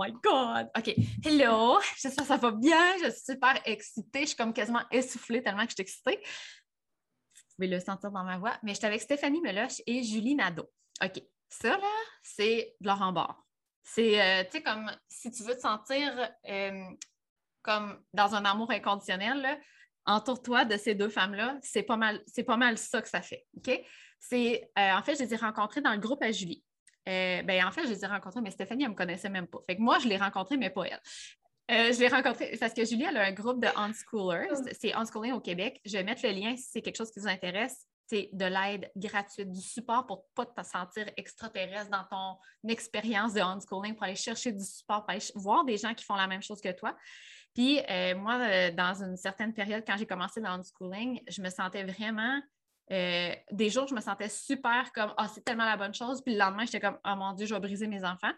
My God! OK. Hello! J'espère que ça va bien. Je suis super excitée. Je suis comme quasiment essoufflée tellement que je suis excitée. Vous pouvez le sentir dans ma voix. Mais je suis avec Stéphanie Meloche et Julie Nadeau. OK. Ça, là, c'est de leur bord. C'est, euh, tu sais, comme si tu veux te sentir euh, comme dans un amour inconditionnel, entoure-toi de ces deux femmes-là. C'est pas mal, c'est pas mal ça que ça fait. OK? C'est, euh, en fait, je les ai rencontrées dans le groupe à Julie. Ben, en fait, je les ai rencontrées, mais Stéphanie, elle ne me connaissait même pas. Fait que moi, je l'ai rencontrée, mais pas elle. je l'ai rencontrée parce que Julie, elle a un groupe de unschoolers. Oh. C'est Unschooling au Québec. Je vais mettre le lien si c'est quelque chose qui vous intéresse c'est de l'aide gratuite, du support pour ne pas te sentir extraterrestre dans ton expérience de homeschooling, pour aller chercher du support, pour aller voir des gens qui font la même chose que toi. Puis euh, moi, euh, dans une certaine période, quand j'ai commencé le homeschooling, je me sentais vraiment euh, des jours, je me sentais super comme Ah, c'est tellement la bonne chose. Puis le lendemain, j'étais comme Oh mon Dieu, je vais briser mes enfants.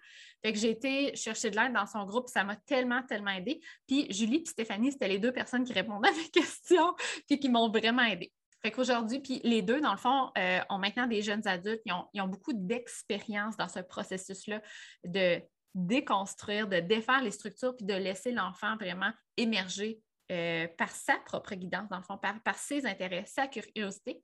Fait que j'ai été chercher de l'aide dans son groupe, ça m'a tellement, tellement aidé. Puis Julie et Stéphanie, c'était les deux personnes qui répondaient à mes questions puis qui m'ont vraiment aidé. Fait qu'aujourd'hui, puis les deux, dans le fond, euh, ont maintenant des jeunes adultes, ils ont, beaucoup d'expérience dans ce processus-là de déconstruire, de défaire les structures, puis de laisser l'enfant vraiment émerger euh, par sa propre guidance, dans le fond, par, ses intérêts, sa curiosité.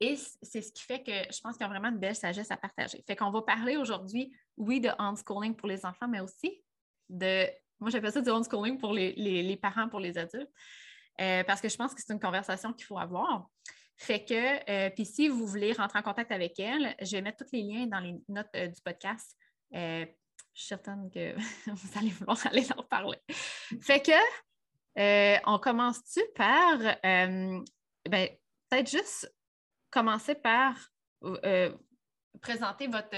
Et c'est ce qui fait que je pense qu'il y a vraiment une belle sagesse à partager. Fait qu'on va parler aujourd'hui, oui, de homeschooling pour les enfants, mais aussi de, moi j'appelle ça du homeschooling pour les parents, pour les adultes. Euh, parce que je pense que c'est une conversation qu'il faut avoir. Fait que, euh, puis si vous voulez rentrer en contact avec elle, je vais mettre tous les liens dans les notes euh, du podcast. je suis certaine que vous allez vouloir aller leur parler. Fait que, on commence-tu par, ben, peut-être juste commencer par présenter votre,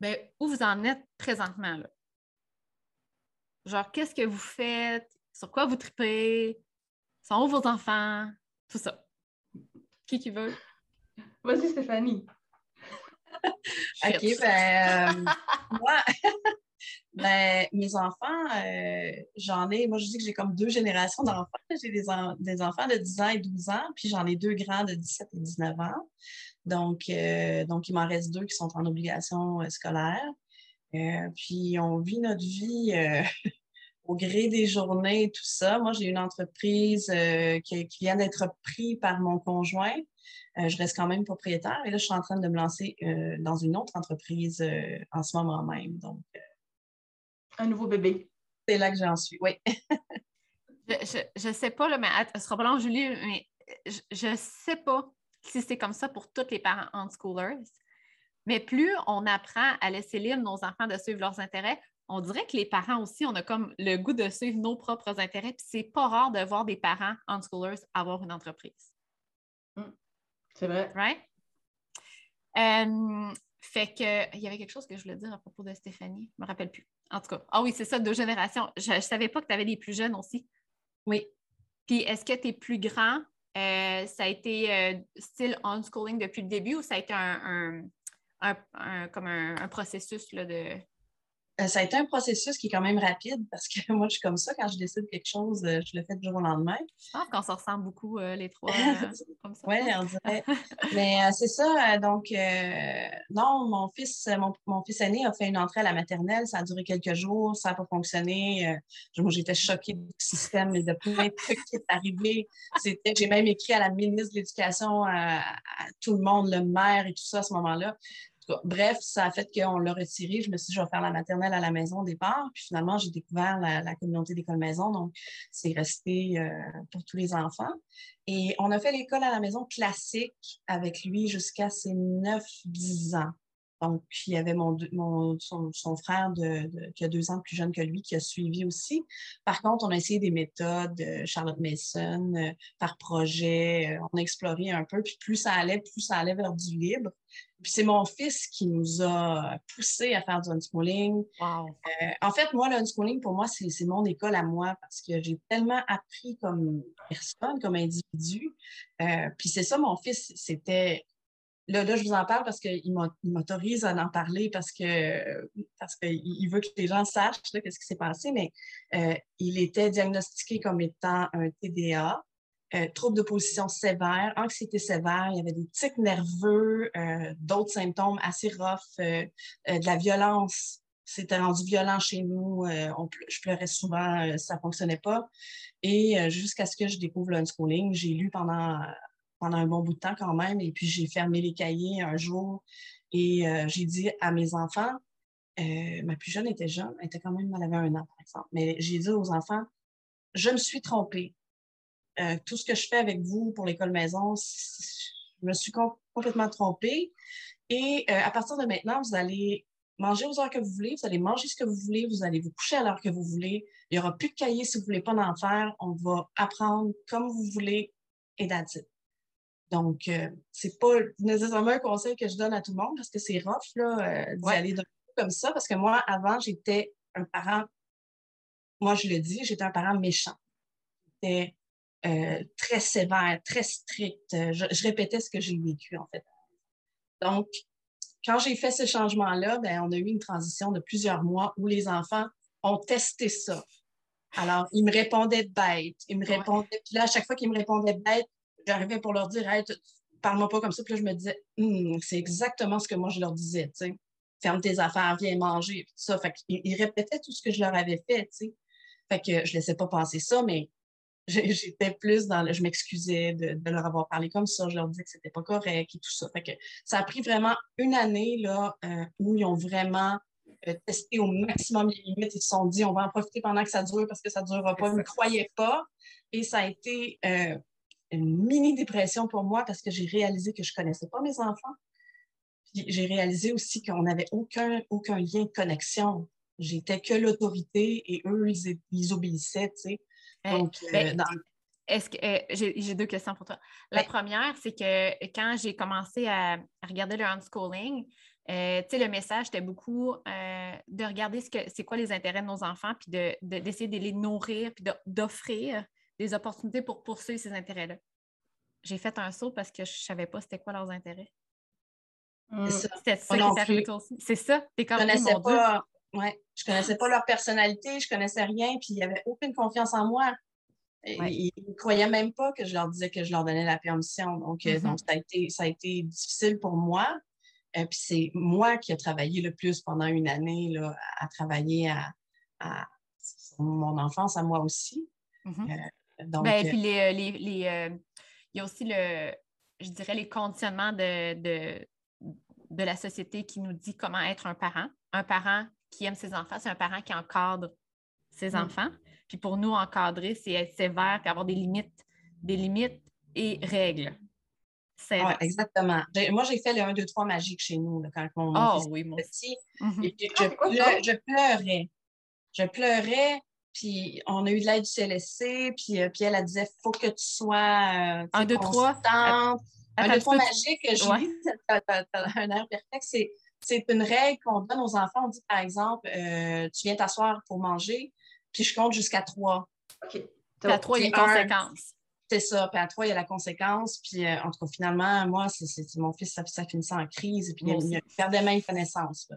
ben, où vous en êtes présentement. Là. Genre, qu'est-ce que vous faites? sur quoi vous tripez, sont où vos enfants, tout ça. Qui qui veut? Vas-y, Stéphanie. OK, ben, euh, moi, ben, mes enfants, euh, j'en ai, moi, je dis que j'ai comme deux générations d'enfants. J'ai des, des, enfants de 10 ans et 12 ans, puis j'en ai deux grands de 17 et 19 ans. Donc, euh, donc il m'en reste deux qui sont en obligation scolaire. puis, on vit notre vie au gré des journées et tout ça. Moi, j'ai une entreprise euh, qui, vient d'être prise par mon conjoint. Euh, je reste quand même propriétaire et là, je suis en train de me lancer euh, dans une autre entreprise en ce moment même. Donc, un nouveau bébé. C'est là que j'en suis, oui. je ne sais pas, là, mais ce sera pas long, Julie, mais je ne sais pas si c'est comme ça pour tous les parents unschoolers. Mais plus on apprend à laisser libre nos enfants de suivre leurs intérêts, on dirait que les parents aussi, on a comme le goût de suivre nos propres intérêts. Puis c'est pas rare de voir des parents unschoolers avoir une entreprise. Hmm. C'est vrai. Right? Euh, fait que il y avait quelque chose que je voulais dire à propos de Stéphanie. Je me rappelle plus. En tout cas, ah oui, c'est ça, deux générations. Je ne savais pas que tu avais des plus jeunes aussi. Oui. Puis est-ce que tes plus grands, euh, ça a été euh, style unschooling depuis le début ou ça a été un, comme un, processus là, de euh, ça a été un processus qui est quand même rapide parce que moi, je suis comme ça. Quand je décide quelque chose, euh, je le fais du jour au lendemain. Je pense qu'on se ressemble beaucoup, euh, les trois, comme ça. Oui, on dirait. Mais c'est ça. donc, non, mon fils, mon, fils aîné a fait une entrée à la maternelle. Ça a duré quelques jours. Ça n'a pas fonctionné. moi, j'étais choquée du système et de plein de trucs qui sont arrivés. J'ai même écrit à la ministre de l'Éducation, à, tout le monde, le maire et tout ça à ce moment-là. Bref, ça a fait qu'on l'a retiré. Je me suis dit, je vais faire la maternelle à la maison au départ. Puis finalement, j'ai découvert la, communauté d'école maison. Donc, c'est resté euh, pour tous les enfants. Et on a fait l'école à la maison classique avec lui jusqu'à ses 9-10 ans. Donc, il y avait mon, son, frère de, qui a deux ans plus jeune que lui qui a suivi aussi. Par contre, on a essayé des méthodes, euh, Charlotte Mason, euh, par projet. on a exploré un peu. Puis plus ça allait, plus ça allait vers du libre. Puis c'est mon fils qui nous a poussé à faire du unschooling. Wow. Euh, en fait, moi, le unschooling, pour moi, c'est mon école à moi parce que j'ai tellement appris comme personne, comme individu. Euh, puis c'est ça, mon fils, c'était... Là, là, je vous en parle parce qu'il m'autorise à en parler parce que parce qu'il veut que les gens sachent qu'est-ce qui s'est passé, mais euh, il était diagnostiqué comme étant un TDA. euh, troubles de position sévères, anxiété sévère, il y avait des tics nerveux, euh, d'autres symptômes assez rough, de la violence. C'était rendu violent chez nous. je pleurais souvent, ça ne fonctionnait pas. Et jusqu'à ce que je découvre l'unschooling, j'ai lu pendant, pendant un bon bout de temps quand même. Et puis, j'ai fermé les cahiers un jour et j'ai dit à mes enfants, ma plus jeune était jeune, elle était quand même, elle avait un an, par exemple. Mais j'ai dit aux enfants, je me suis trompée. Euh, tout ce que je fais avec vous pour l'école maison, je me suis complètement trompée. Et euh, à partir de maintenant, vous allez manger aux heures que vous voulez, vous allez manger ce que vous voulez, vous allez vous coucher à l'heure que vous voulez. Il n'y aura plus de cahier si vous ne voulez pas d'en faire. On va apprendre comme vous voulez et that's Donc, ce euh, c'est pas nécessairement un conseil que je donne à tout le monde parce que c'est rough là, d'y aller comme ça. Parce que moi, avant, j'étais un parent, moi je le dis, j'étais un parent méchant. J'étais euh, très sévère, très strict. Euh, je, répétais ce que j'ai vécu, en fait. Donc, quand j'ai fait ce changement-là, ben, on a eu une transition de plusieurs mois où les enfants ont testé ça. Alors, ils me répondaient bête, ils me répondaient, puis là, à chaque fois qu'ils me répondaient bête, j'arrivais pour leur dire, hey, parle-moi pas comme ça, puis là, je me disais, hum, c'est exactement ce que moi je leur disais, tu sais. Ferme tes affaires, viens manger, tout ça. Fait qu'ils répétaient tout ce que je leur avais fait, tu sais. Fait que je laissais pas passer ça, mais j'étais plus dans le, je m'excusais de, leur avoir parlé comme ça, je leur disais que c'était pas correct et tout ça. Fait que ça a pris vraiment une année là, euh, où ils ont vraiment euh, testé au maximum les limites. Ils se sont dit, on va en profiter pendant que ça dure parce que ça ne durera pas. Ils ne croyaient pas. Et ça a été euh, une mini-dépression pour moi parce que j'ai réalisé que je ne connaissais pas mes enfants. Puis j'ai réalisé aussi qu'on n'avait aucun, aucun lien de connexion. J'étais que l'autorité et eux, ils, ils obéissaient, tu sais. Donc, ben, euh, Est-ce que euh, j'ai deux questions pour toi. La première, c'est que quand j'ai commencé à, regarder le unschooling, euh, le message était beaucoup de regarder ce que c'est quoi les intérêts de nos enfants, puis d'essayer de, les nourrir, puis d'offrir des opportunités pour poursuivre ces intérêts-là. J'ai fait un saut parce que je ne savais pas c'était quoi leurs intérêts. Mmh. C'était ça qui aussi. C'est ça. T'es comme, je pas, Ouais. Je connaissais pas leur personnalité, je connaissais rien, puis il n'y avait aucune confiance en moi. Ils ne croyaient même pas que je leur disais que je leur donnais la permission. Donc, euh, mm-hmm. ça, a été, ça a été difficile pour moi. Euh, puis c'est moi qui ai travaillé le plus pendant une année là, à travailler à, mon enfance, à moi aussi. Mm-hmm. Euh, donc, ben, puis les, il y a aussi le, je dirais, les conditionnements de, de, de la société qui nous dit comment être un parent. Un parent qui aime ses enfants, c'est un parent qui encadre ses mm. enfants. Puis pour nous, encadrer, c'est être sévère et avoir des limites, des limites et règles. Oui, exactement. Moi, j'ai fait le 1, 2, 3 magique chez nous quand mon, oh, fils oui, était petit. Mm-hmm. Et puis, je, pleurais. Je pleurais, puis on a eu de l'aide du CLSC, puis, euh, puis elle, a disait il faut que tu sois. Euh, 1, 2, 3. 1, 2, 3 magique, je ouais. dis, un air perfect, c'est c'est une règle qu'on donne aux enfants. On dit, par exemple, euh, tu viens t'asseoir pour manger, puis je compte jusqu'à trois. OK. à trois, il y a une conséquence. C'est ça. Puis à trois, il y a la conséquence. Puis euh, en tout cas, finalement, moi, c'est mon fils, ça, ça finissait en crise. Et puis il, perdait même connaissance.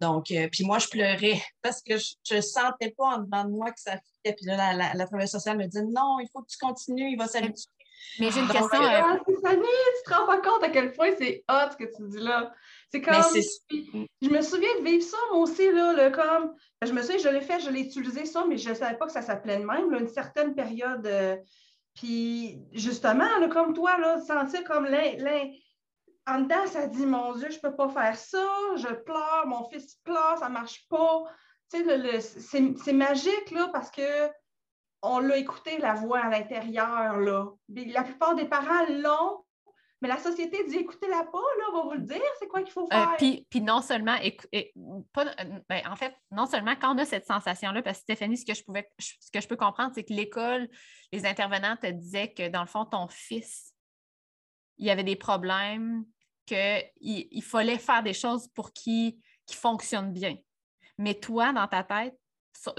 Donc, euh, puis moi, je pleurais parce que je ne sentais pas en dedans de moi que ça fitait. Puis là, la, la, travailleuse sociale me dit non, il faut que tu continues, il va s'habituer. Mais j'ai une question. Ah, tu te rends pas compte à quel point c'est hot ce que tu dis là. C'est comme. Je me souviens de vivre ça, moi aussi, là, le comme. Je me souviens, je l'ai fait, je l'ai utilisé ça, mais je ne savais pas que ça s'appelait de même, une certaine période. Puis justement, là, comme toi, là, sentir comme l'un. En dedans, ça dit Mon Dieu, je ne peux pas faire ça, je pleure, mon fils pleure, ça ne marche pas. Tu sais, c'est magique, là, parce que on l'a écouté, la voix à l'intérieur, là. La plupart des parents l'ont, mais la société dit écoutez-la pas, là, on va vous le dire, c'est quoi qu'il faut euh, faire. puis, non seulement, pas, euh, ben, en fait, non seulement quand on a cette sensation-là, parce que Stéphanie, ce que je pouvais ce que je peux comprendre, c'est que l'école, les intervenants te disaient que dans le fond, ton fils, il y avait des problèmes, qu'il il fallait faire des choses pour qu'il fonctionne bien. Mais toi, dans ta tête,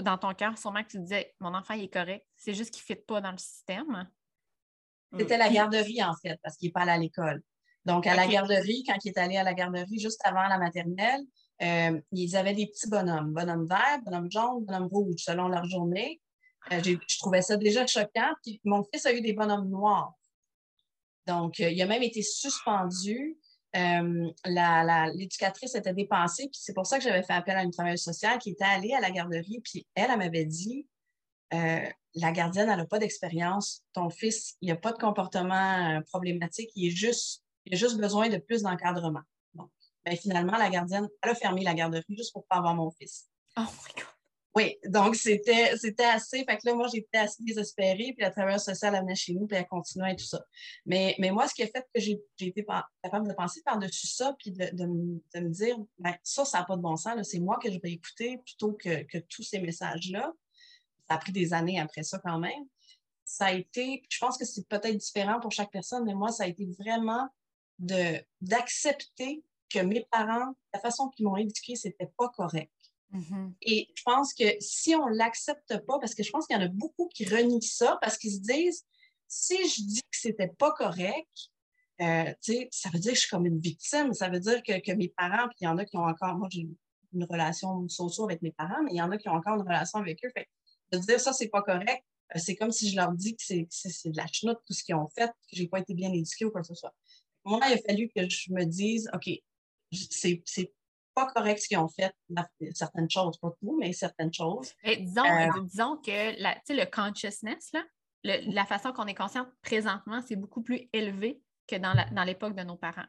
dans ton cœur, sûrement que tu disais mon enfant il est correct, c'est juste qu'il ne fit pas dans le système. C'était la garderie, en fait, parce qu'il n'est pas allé à l'école. Donc, à la garderie, quand il est allé à la garderie juste avant la maternelle, euh, ils avaient des petits bonhommes, bonhomme vert, bonhomme jaune, bonhomme rouge, selon leur journée. Euh, je trouvais ça déjà choquant. Puis mon fils a eu des bonhommes noirs. Donc, euh, il a même été suspendu. L'éducatrice était dépensée, puis c'est pour ça que j'avais fait appel à une travailleuse sociale qui était allée à la garderie, puis elle, elle m'avait dit la gardienne, elle n'a pas d'expérience. Ton fils, il n'a pas de comportement problématique, il, est juste, il a juste besoin de plus d'encadrement. Donc, ben, finalement, la gardienne, elle a fermé la garderie juste pour ne pas avoir mon fils. Oh my God! Oui, donc c'était, c'était assez. Fait que là, moi, j'étais assez désespérée, puis la travailleuse sociale, elle venait chez nous, puis elle continuait et tout ça. Mais, mais moi, ce qui a fait que j'ai, été capable de penser par-dessus ça, puis de, de, me dire, ben, ça, ça n'a pas de bon sens, c'est moi que je vais écouter plutôt que, que tous ces messages-là. Ça a pris des années après ça quand même. Ça a été, je pense que c'est peut-être différent pour chaque personne, mais moi, ça a été vraiment de, d'accepter que mes parents, la façon qu'ils m'ont éduqué, c'était pas correct. Mm-hmm. Et je pense que si on l'accepte pas, parce que je pense qu'il y en a beaucoup qui renient ça, parce qu'ils se disent, si je dis que c'était pas correct, euh, ça veut dire que je suis comme une victime. Ça veut dire que, que mes parents, puis il y en a qui ont encore, moi j'ai une relation sociale avec mes parents, mais il y en a qui ont encore une relation avec eux. Fait, de dire ça, c'est pas correct, euh, c'est comme si je leur dis que c'est de la chenoute tout ce qu'ils ont fait, que j'ai pas été bien éduquée ou quoi que ce soit. Moi, il a fallu que je me dise, OK, c'est pas correct ce qu'ils ont fait, certaines choses, pas tout, mais certaines choses. disons, euh, disons que la, le consciousness, là, la façon qu'on est conscient présentement, c'est beaucoup plus élevé que dans l'époque de nos parents.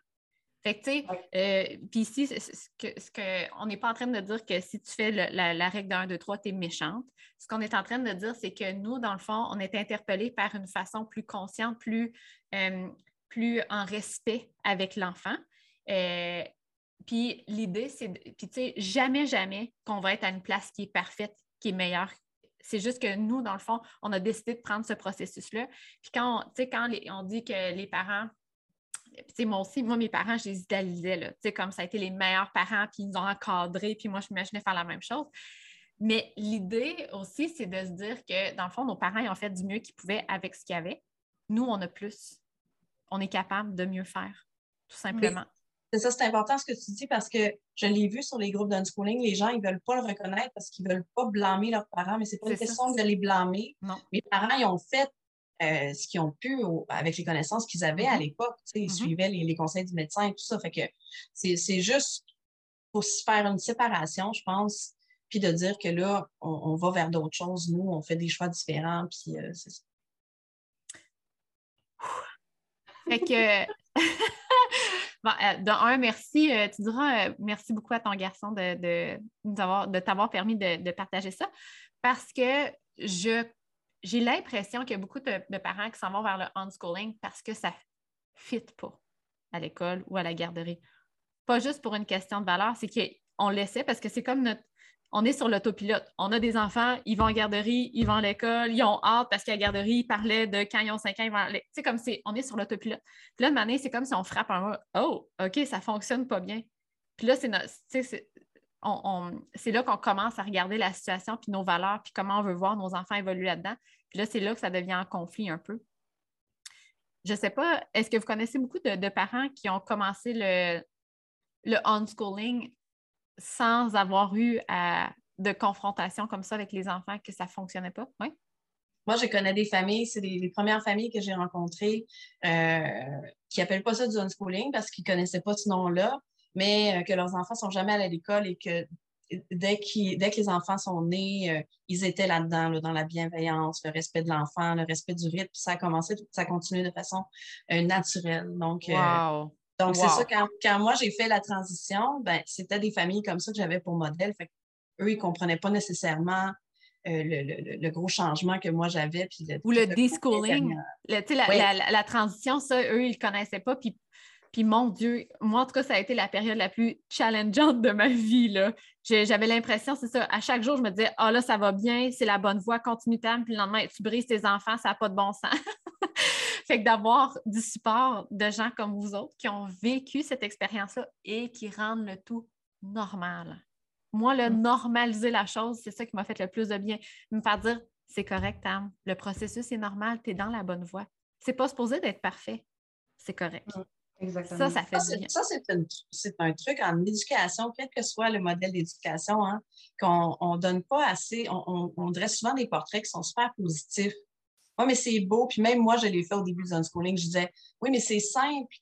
Fait que, tu sais, euh, puis ici, ce que, ce que, on n'est pas en train de dire que si tu fais la, règle de 1, 2, 3, tu es méchante. Ce qu'on est en train de dire, c'est que nous, dans le fond, on est interpellés par une façon plus consciente, plus, euh, plus en respect avec l'enfant. Puis l'idée, c'est, puis tu sais, jamais, jamais qu'on va être à une place qui est parfaite, qui est meilleure. C'est juste que nous, dans le fond, on a décidé de prendre ce processus-là. Puis quand, on, quand on dit que les parents, sais, moi aussi, moi, mes parents, je les idéalisais, là, tu sais, comme ça a été les meilleurs parents, puis ils nous ont encadrés, puis moi, je m'imaginais faire la même chose. Mais l'idée aussi, c'est de se dire que, dans le fond, nos parents, ils ont fait du mieux qu'ils pouvaient avec ce qu'il y avait. Nous, on a plus. On est capable de mieux faire, tout simplement. C'est ça, c'est important ce que tu dis parce que je l'ai vu sur les groupes d'unschooling, les gens, ils veulent pas le reconnaître parce qu'ils veulent pas blâmer leurs parents, mais c'est pas une question de les blâmer. Non. Mes parents, ils ont fait euh, ce qu'ils ont pu avec les connaissances qu'ils avaient à mm-hmm. l'époque. Ils mm-hmm. suivaient les, conseils du médecin et tout ça. Fait que c'est juste pour se faire une séparation, je pense, puis de dire que là, on, va vers d'autres choses. Nous, on fait des choix différents, puis euh, c'est ça. Fait que Bon, euh, de un, merci. Tu diras merci beaucoup à ton garçon de, de, t'avoir permis de, partager ça parce que je, j'ai l'impression qu'il y a beaucoup de, parents qui s'en vont vers le unschooling parce que ça ne fit pas à l'école ou à la garderie. Pas juste pour une question de valeur, c'est qu'on laissait parce que c'est comme notre on est sur l'autopilote. On a des enfants, ils vont en garderie, ils vont à l'école, ils ont hâte parce qu'à la garderie, ils parlaient de quand ils ont 5 ans, ils vont Tu sais, comme c'est, on est sur l'autopilote. Puis là, de manière, c'est comme si on frappe un mot. Oh, OK, ça fonctionne pas bien. Puis là, c'est, c'est, là qu'on commence à regarder la situation, puis nos valeurs, puis comment on veut voir nos enfants évoluer là-dedans. Puis là, c'est là que ça devient en conflit un peu. Je ne sais pas, est-ce que vous connaissez beaucoup de, parents qui ont commencé le, le unschooling sans avoir eu de confrontation comme ça avec les enfants, que ça ne fonctionnait pas? Oui? Moi, je connais des familles, c'est les, premières familles que j'ai rencontrées euh, qui n'appellent pas ça du unschooling parce qu'ils ne connaissaient pas ce nom-là, mais euh, que leurs enfants ne sont jamais allés à l'école et que dès, dès que les enfants sont nés, euh, ils étaient là-dedans, dans la bienveillance, le respect de l'enfant, le respect du rythme. Ça a commencé, ça continue de façon naturelle. Donc, wow. Donc, c'est ça, quand, moi j'ai fait la transition, ben, c'était des familles comme ça que j'avais pour modèle. Fait eux, ils ne comprenaient pas nécessairement euh, le, gros changement que moi j'avais. Ou le deschooling. La, la, la, transition, ça, eux, ils ne connaissaient pas. Puis, puis, mon Dieu, moi, en tout cas, ça a été la période la plus challengeante de ma vie. J'avais l'impression, c'est ça, à chaque jour, je me disais, ah là, ça va bien, c'est la bonne voie, continue tam. Puis le lendemain, tu brises tes enfants, ça n'a pas de bon sens. Fait que d'avoir du support de gens comme vous autres qui ont vécu cette expérience-là et qui rendent le tout normal. Moi, le mm. normaliser la chose, c'est ça qui m'a fait le plus de bien. Me faire dire, c'est correct, Tam, le processus est normal, tu es dans la bonne voie. C'est pas supposé d'être parfait. C'est correct. Mm. Exactement. Ça, ça fait Ça, c'est un, truc en éducation, quel que soit le modèle d'éducation, hein, qu'on ne donne pas assez, on, on, dresse souvent des portraits qui sont super positifs. Oui, mais c'est beau. Puis même moi, je l'ai fait au début du unschooling, je disais, oui, mais c'est simple.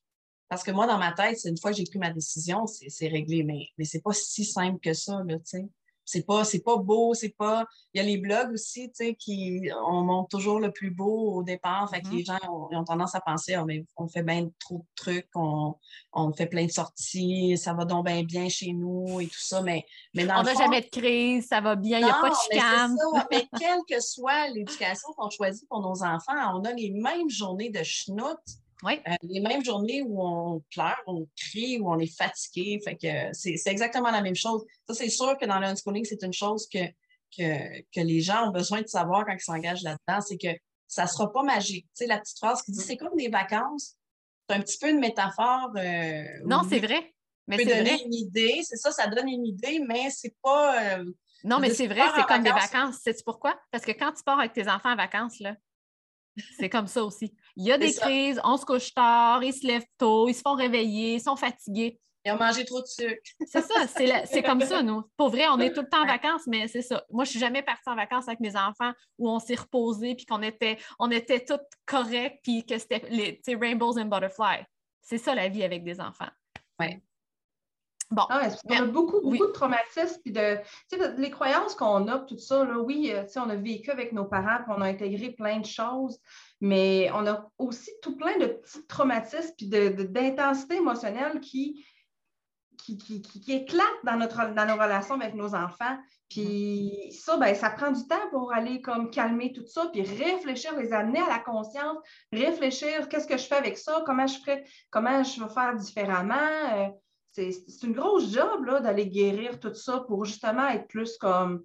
Parce que moi, dans ma tête, c'est une fois que j'ai pris ma décision, c'est réglé. Mais, mais c'est pas si simple que ça, là, tu sais c'est pas, c'est pas beau, c'est pas. Il y a les blogs aussi, tu sais, qui on montre toujours le plus beau au départ. Fait que les mm-hmm. gens ont, tendance à penser, oh, mais on fait bien trop de trucs, on, on, fait plein de sorties, ça va donc bien bien chez nous et tout ça. Mais, mais dans on n'a jamais de crise, ça va bien, il n'y a pas de chicane. Mais, mais quelle que soit l'éducation qu'on choisit pour nos enfants, on a les mêmes journées de schnout oui. Euh, les mêmes journées où on pleure, on crie, où on est fatigué. Fait que c'est exactement la même chose. Ça, c'est sûr que dans le unschooling, c'est une chose que, que, les gens ont besoin de savoir quand ils s'engagent là-dedans, c'est que ça ne sera pas magique. Tu sais, la petite phrase qui dit c'est comme des vacances, c'est un petit peu une métaphore. Euh, non, c'est vrai. Mais c'est donner une idée, c'est ça, ça donne une idée, mais c'est pas. Euh, non, mais c'est vrai, c'est comme des vacances. Sais-tu pourquoi? Parce que quand tu pars avec tes enfants en vacances, là, c'est comme ça aussi. Il y a des crises, on se couche tard, ils se lèvent tôt, ils se font réveiller, ils sont fatigués. Ils ont mangé trop de sucre. c'est ça, c'est comme ça, nous. Pour vrai, on est tout le temps en vacances, mais c'est ça. Moi, je ne suis jamais partie en vacances avec mes enfants où on s'est reposé, puis qu'on était, on était toutes corrects, puis que c'était les rainbows and butterflies. C'est ça la vie avec des enfants. Oui. Bon. Ah on a beaucoup, beaucoup de traumatismes, puis de, les croyances qu'on a, tout ça, là, oui, euh, on a vécu avec nos parents, puis on a intégré plein de choses, mais on a aussi tout plein de petits traumatismes, puis d'intensité de, émotionnelle qui, qui, qui, qui, éclatent dans, notre, dans nos relations avec nos enfants. Puis ça, ben, ça prend du temps pour aller comme calmer tout ça, puis réfléchir, les amener à la conscience, réfléchir, qu'est-ce que je fais avec ça, comment je ferais, comment je vais faire différemment. C'est une grosse job d'aller guérir tout ça pour justement être plus comme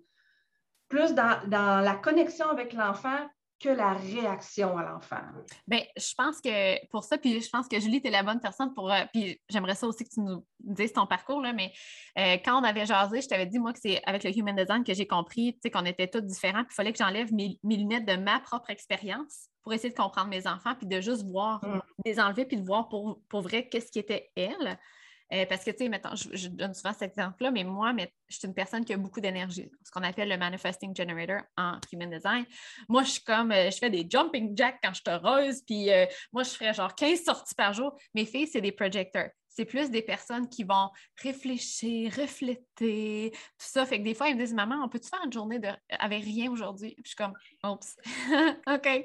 plus dans, la connexion avec l'enfant que la réaction à l'enfant. Bien, je pense que pour ça, puis je pense que Julie, tu es la bonne personne pour. Euh, puis j'aimerais ça aussi que tu nous dises ton parcours, là, mais euh, quand on avait jasé, je t'avais dit, moi, que c'est avec le Human Design que j'ai compris qu'on était tous différents, puis il fallait que j'enlève mes, lunettes de ma propre expérience pour essayer de comprendre mes enfants, puis de juste voir, mm. les enlever, puis de voir pour, pour vrai qu'est-ce qui était elle. Euh, parce que, tu sais, maintenant, je, donne souvent cet exemple-là, mais moi, je suis une personne qui a beaucoup d'énergie, ce qu'on appelle le manifesting generator en human design. Moi, je suis comme, euh, je fais des jumping jacks quand je suis heureuse, puis euh, moi, je ferais genre 15 sorties par jour. Mes filles, c'est des projecteurs c'est plus des personnes qui vont réfléchir, refléter, tout ça. Fait que des fois, ils me disent Maman, on peut-tu faire une journée de... avec rien aujourd'hui? je suis comme Oups, OK.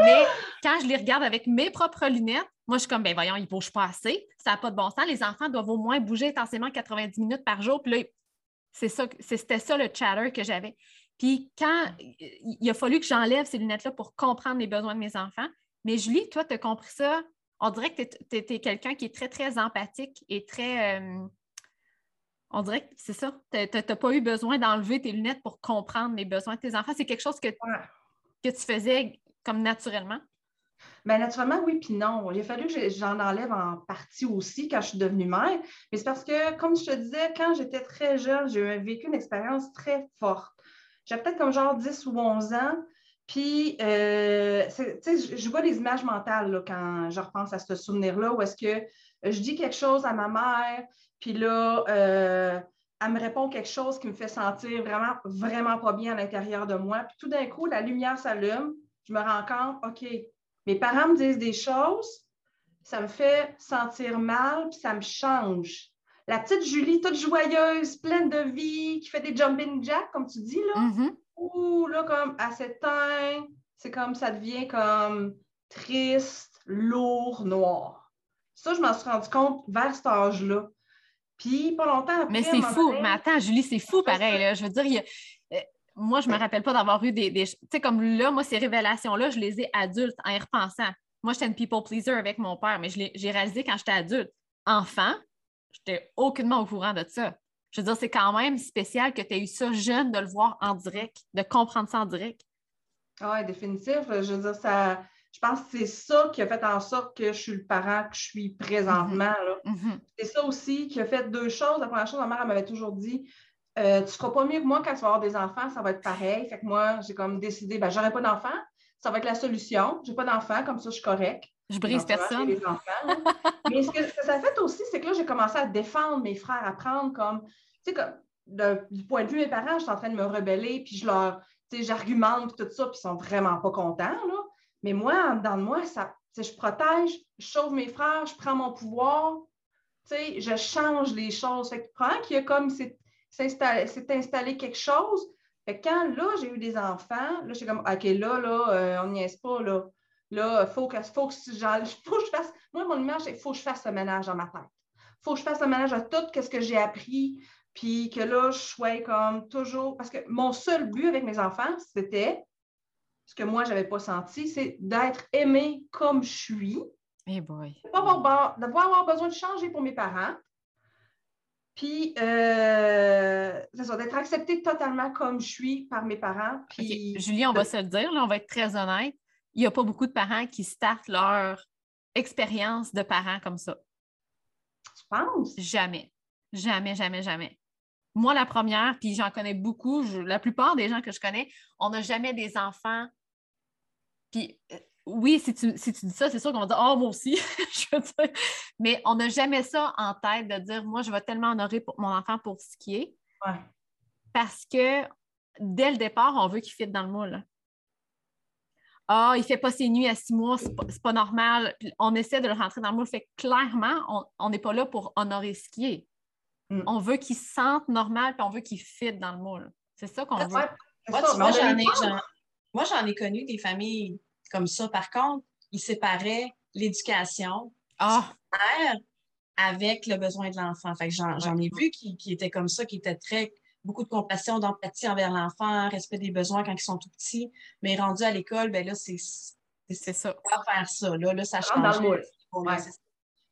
Mais quand je les regarde avec mes propres lunettes, moi, je suis comme, ben voyons, ils ne bougent pas assez. Ça n'a pas de bon sens. Les enfants doivent au moins bouger intensément 90 minutes par jour. Puis là, c'est ça, c'était ça le chatter que j'avais. Puis quand il a fallu que j'enlève ces lunettes-là pour comprendre les besoins de mes enfants, mais Julie, toi, tu as compris ça on dirait que tu es, quelqu'un qui est très, très empathique et très. Euh, on dirait que c'est ça. Tu n'as pas eu besoin d'enlever tes lunettes pour comprendre les besoins de tes enfants. C'est quelque chose que, que tu faisais comme naturellement? Bien, naturellement, oui, puis non. Il a fallu que j'en enlève en partie aussi quand je suis devenue mère. Mais c'est parce que, comme je te disais, quand j'étais très jeune, j'ai vécu une expérience très forte. J'avais peut-être comme genre 10 ou 11 ans. Puis, euh, je vois des images mentales quand je repense à ce souvenir-là, où est-ce que je dis quelque chose à ma mère, puis là, euh, elle me répond quelque chose qui me fait sentir vraiment, vraiment pas bien à l'intérieur de moi. Puis tout d'un coup, la lumière s'allume, je me rends compte, OK, mes parents me disent des choses, ça me fait sentir mal, puis ça me change. La petite Julie, toute joyeuse, pleine de vie, qui fait des jumping jacks, comme tu dis, là. Mm-hmm. Ouh, là, comme à s'éteindre, c'est comme ça devient comme triste, lourd, noir. Ça, je m'en suis rendu compte vers cet âge-là. Puis, pas longtemps après. Mais c'est fou. Mais attends, Julie, c'est fou pareil. Je veux dire, euh, moi, je ne me rappelle pas d'avoir eu des. Tu sais, comme là, moi, ces révélations-là, je les ai adultes en y repensant. Moi, j'étais une people pleaser avec mon père, mais j'ai réalisé quand j'étais adulte. Enfant, je n'étais aucunement au courant de ça je veux dire, c'est quand même spécial que tu aies eu ça jeune de le voir en direct, de comprendre ça en direct. Oui, définitif. Je veux dire, ça, je pense que c'est ça qui a fait en sorte que je suis le parent que je suis présentement. Mm-hmm. Mm-hmm. C'est ça aussi qui a fait deux choses. La première chose, ma mère m'avait toujours dit euh, Tu ne feras pas mieux que moi quand tu vas avoir des enfants, ça va être pareil. Fait que moi, j'ai comme décidé ben, j'aurai pas d'enfants, ça va être la solution. J'ai pas d'enfants, comme ça, je suis correct. Je brise personne. mais Mais ce que ça a fait aussi, c'est que là, j'ai commencé à défendre mes frères, à prendre comme, tu sais, comme, du point de vue de mes parents, je suis en train de me rebeller, puis je leur, tu sais, j'argumente, tout ça, puis ils sont vraiment pas contents, là. Mais moi, dans moi, ça, je protège, je sauve mes frères, je prends mon pouvoir, tu sais, je change les choses. Fait que qu'il y a comme, c'est installé, installé quelque chose, fait quand là, j'ai eu des enfants, là, j'ai comme, OK, là, là, euh, on n'y est pas, là. Là, il faut que, faut, que, faut que je fasse. Moi, mon image, c'est qu'il faut que je fasse le ménage dans ma tête. Il faut que je fasse le ménage à tout ce que j'ai appris, puis que là, je sois comme toujours. Parce que mon seul but avec mes enfants, c'était, ce que moi, je n'avais pas senti, c'est d'être aimée comme je suis. Eh boy. De ne pas avoir besoin de changer pour mes parents. Puis, euh, c'est ça, d'être acceptée totalement comme je suis par mes parents. Puis, Julie, on va se le dire, là, on va être très honnête. Il n'y a pas beaucoup de parents qui startent leur expérience de parents comme ça. Tu penses? Jamais. Jamais, jamais, jamais. Moi, la première, puis j'en connais beaucoup, la plupart des gens que je connais, on n'a jamais des enfants. Puis euh, oui, si tu, si tu dis ça, c'est sûr qu'on va dire Oh, moi aussi, je veux dire. Mais on n'a jamais ça en tête de dire Moi, je vais tellement honorer pour mon enfant pour ce qui est. Parce que dès le départ, on veut qu'il fitte dans le moule. Ah, il ne fait pas ses nuits à six mois, c'est pas, pas normal. on essaie de le rentrer dans le moule. Fait clairement, on n'est pas là pour honorer ce qui est. Mm. On veut qu'il se sente normal, puis on veut qu'il fitte dans le moule. C'est ça qu'on veut. moi, j'en ai connu des familles comme ça. Par contre, il séparait l'éducation ah. avec le besoin de l'enfant. Fait j'en, ai vu qui, qui étaient comme ça, qui étaient très beaucoup de compassion, d'empathie envers l'enfant, respect des besoins quand ils sont tout petits. Mais rendu à l'école, ben là, c'est, c'est ça. Pas faire ça. Là, là ça change.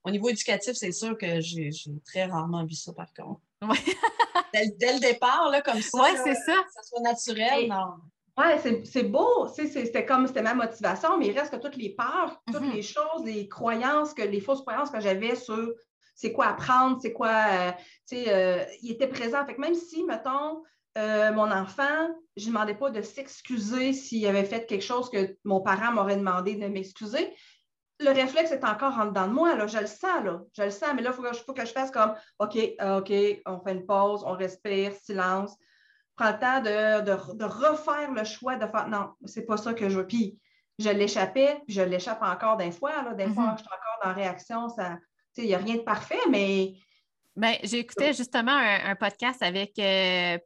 Au niveau éducatif, c'est sûr que j'ai, très rarement vu ça, par contre. Dès, le départ, là, comme ça. Oui, c'est ça. Que ça soit naturel, non. Oui, c'est beau. C'était comme c'était ma motivation, mais il reste que toutes les peurs, toutes mm-hmm. les choses, les croyances, que les fausses croyances que j'avais sur c'est quoi apprendre, c'est quoi. Euh, tu sais, euh, il était présent. Fait que même si, mettons, euh, mon enfant, je ne demandais pas de s'excuser s'il avait fait quelque chose que mon parent m'aurait demandé de m'excuser. Le réflexe est encore en dedans de moi, là, je le sens, là, je le sens, mais là, il faut, faut, que je fasse comme OK, OK, on fait une pause, on respire, silence, prends le temps de, refaire le choix de faire non, c'est pas ça que je veux. Puis je l'échappais, puis je l'échappe encore d'un fois. Là, des fois, mm-hmm. je suis encore dans réaction. Il n'y a rien de parfait, mais. Ben, j'ai écouté justement un, podcast avec, euh,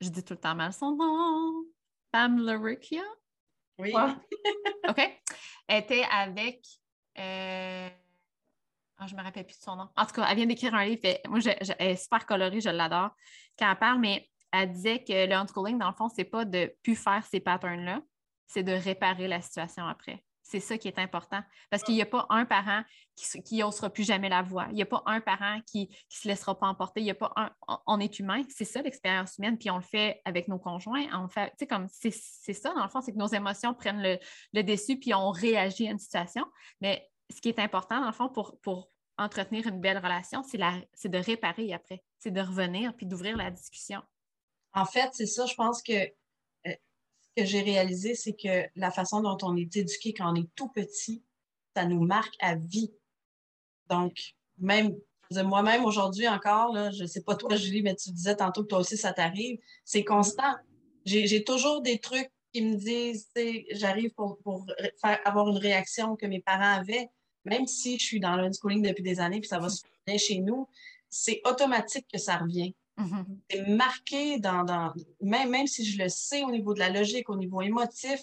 je dis tout le temps mal son nom, Pam Larikia. Oui. OK. Elle était avec. Euh, ah, je ne me rappelle plus de son nom. En tout cas, elle vient d'écrire un livre. moi, elle est super colorée, je l'adore quand elle parle, mais elle disait que le unschooling, dans le fond, c'est pas de plus faire ces patterns-là, c'est de réparer la situation après. C'est ça qui est important. Parce qu'il n'y a pas un parent qui n'osera plus jamais la voix. Il n'y a pas un parent qui ne se laissera pas emporter. Il y a pas un. On est humain. C'est ça l'expérience humaine. Puis on le fait avec nos conjoints. On fait, comme c'est ça, dans le fond, c'est que nos émotions prennent le, le, dessus puis on réagit à une situation. Mais ce qui est important, dans le fond, pour, pour entretenir une belle relation, c'est de réparer après. C'est de revenir puis d'ouvrir la discussion. En fait, c'est ça, je pense que que j'ai réalisé, c'est que la façon dont on est éduqué quand on est tout petit, ça nous marque à vie. Donc, même moi-même aujourd'hui encore, je ne sais pas toi, Julie, mais tu disais tantôt que toi aussi, ça t'arrive. C'est constant. J'ai toujours des trucs qui me disent, j'arrive pour, avoir une réaction que mes parents avaient, même si je suis dans l'unschooling depuis des années, puis ça va se bien chez nous, c'est automatique que ça revient. Mm-hmm. C'est marqué dans, même, même si je le sais au niveau de la logique, au niveau émotif,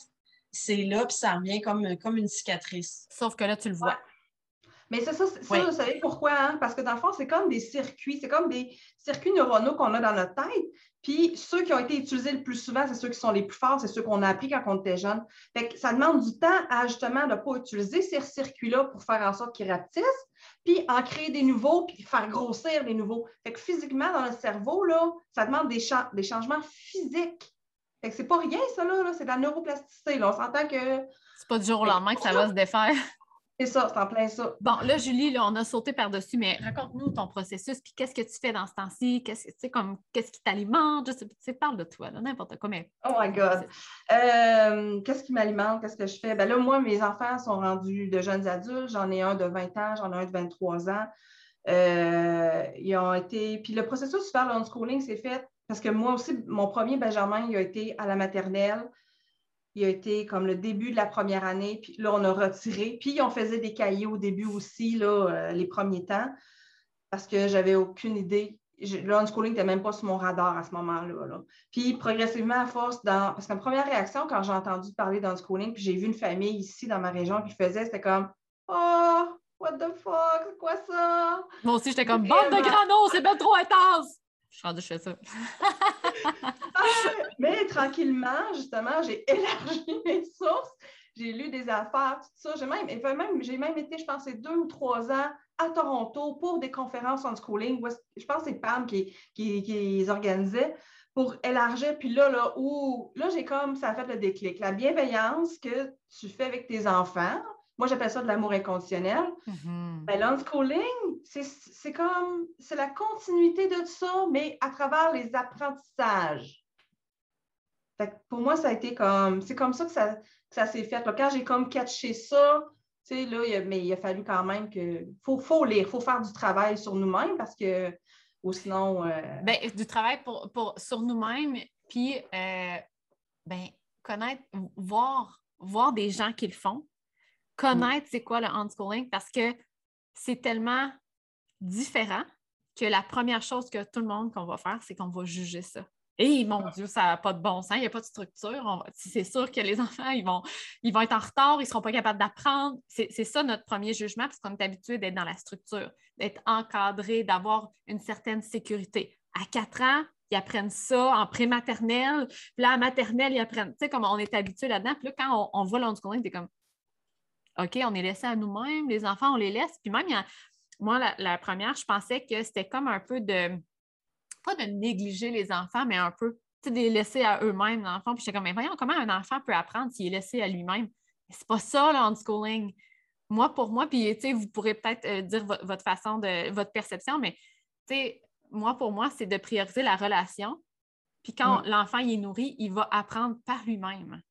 c'est là, puis ça revient comme, comme une cicatrice. Sauf que là, tu le vois. Mais c'est ça, ça vous savez pourquoi? Hein? Parce que dans le fond, c'est comme des circuits, c'est comme des circuits neuronaux qu'on a dans notre tête. Puis ceux qui ont été utilisés le plus souvent, c'est ceux qui sont les plus forts, c'est ceux qu'on a appris quand on était jeune. Fait que ça demande du temps à justement de ne pas utiliser ces circuits-là pour faire en sorte qu'ils rapetissent, puis en créer des nouveaux, puis faire grossir des nouveaux. Fait que physiquement, dans le cerveau, là, ça demande des, des changements physiques. Fait que c'est pas rien, ça, là, c'est de la neuroplasticité. Là. On s'entend que. C'est pas du jour au lendemain que ça va se défaire. C'est ça, c'est en plein ça. Bon, là, Julie, on a sauté par-dessus, mais raconte-nous ton processus, puis qu'est-ce que tu fais dans ce temps-ci? Qu'est-ce, comme, qu'est-ce qui t'alimente? Je sais, parle de toi, n'importe quoi. Mais... Oh my God! Euh, qu'est-ce qui m'alimente? Qu'est-ce que je fais? Ben là, moi, mes enfants sont rendus de jeunes adultes. J'en ai un de 20 ans, j'en ai un de 23 ans. Euh, ils ont été... Puis le processus vers l'unschooling s'est fait parce que moi aussi, mon premier Benjamin, il a été à la maternelle il a été comme le début de la première année, puis là, on a retiré. Puis on faisait des cahiers au début aussi, là, euh, les premiers temps, parce que j'avais aucune idée. L'unschooling n'était même pas sur mon radar à ce moment-là. Puis progressivement, à force, dans... parce que ma première réaction, quand j'ai entendu parler d'unschooling, puis j'ai vu une famille ici dans ma région qui faisait, c'était comme Oh, what the fuck, c'est quoi ça? Moi aussi, j'étais comme Bande de granos, c'est bien trop intense! Je suis rendue, je ça. mais tranquillement, justement, j'ai élargi mes sources. J'ai lu des affaires, tout ça. J'ai même, même, même été, je pense, deux ou trois ans à Toronto pour des conférences en schooling. Je pense que c'est Pam qui, qui, qui les organisait pour élargir. Puis là, là, où, là, j'ai comme, ça a fait le déclic. La bienveillance que tu fais avec tes enfants, moi, j'appelle ça de l'amour inconditionnel. Mm l'unschooling, c'est comme, c'est la continuité de ça, mais à travers les apprentissages. pour moi, ça a été comme, c'est comme ça que ça, ça s'est fait. quand j'ai comme catché ça, tu sais, là, il mais il a fallu quand même que, faut, faut lire, il faut faire du travail sur nous-mêmes parce que, ou sinon. Euh, ben, du travail pour, pour sur nous-mêmes, puis, euh, ben, connaître, voir, voir des gens qui le font, connaître c'est quoi le unschooling parce que c'est tellement différent que la première chose que tout le monde qu'on va faire, c'est qu'on va juger ça. Et mon Dieu, ça n'a pas de bon sens, il n'y a pas de structure. C'est sûr que les enfants, ils vont, ils vont être en retard, ils ne seront pas capables d'apprendre. C'est ça notre premier jugement, parce qu'on est habitué d'être dans la structure, d'être encadré, d'avoir une certaine sécurité. À quatre ans, ils apprennent ça en prématernelle, puis là, à maternelle, ils apprennent, tu sais, comme on est habitué là-dedans. Puis là, quand on, on voit l'unschooling, es comme, OK, on est laissé à nous-mêmes, les enfants, on les laisse. Puis même, moi, la, première, je pensais que c'était comme un peu de, pas de négliger les enfants, mais un peu, tu sais, de les laisser à eux-mêmes, l'enfant. Puis j'étais comme, mais voyons, comment un enfant peut apprendre s'il est laissé à lui-même? C'est pas ça, l'unschooling. Moi, pour moi, puis, tu sais, vous pourrez peut-être euh, dire votre façon de, votre perception, mais, tu sais, moi, pour moi, c'est de prioriser la relation. Puis quand l'enfant est nourri, il va apprendre par lui-même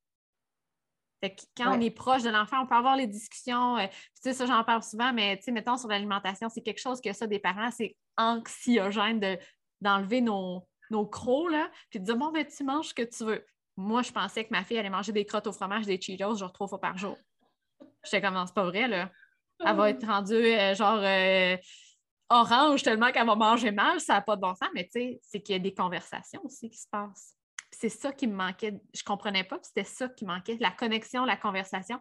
quand on est proche de l'enfant, on peut avoir les discussions. Euh, tu sais, ça, j'en parle souvent, mais tu sais, mettons sur l'alimentation, c'est quelque chose que ça, des parents, c'est anxiogène de, d'enlever nos, nos crocs, là, puis de dire, bon, ben, tu manges ce que tu veux. Moi, je pensais que ma fille allait manger des crottes au fromage, des Cheetos, genre trois fois par jour. J'étais comme, c'est pas vrai, là. Elle va être rendue, euh, genre, euh, orange tellement qu'elle va manger mal, ça n'a pas de bon sens, mais tu sais, c'est qu'il y a des conversations aussi qui se passent c'est ça qui me manquait. Je ne comprenais pas, c'était ça qui manquait, la connexion, la conversation.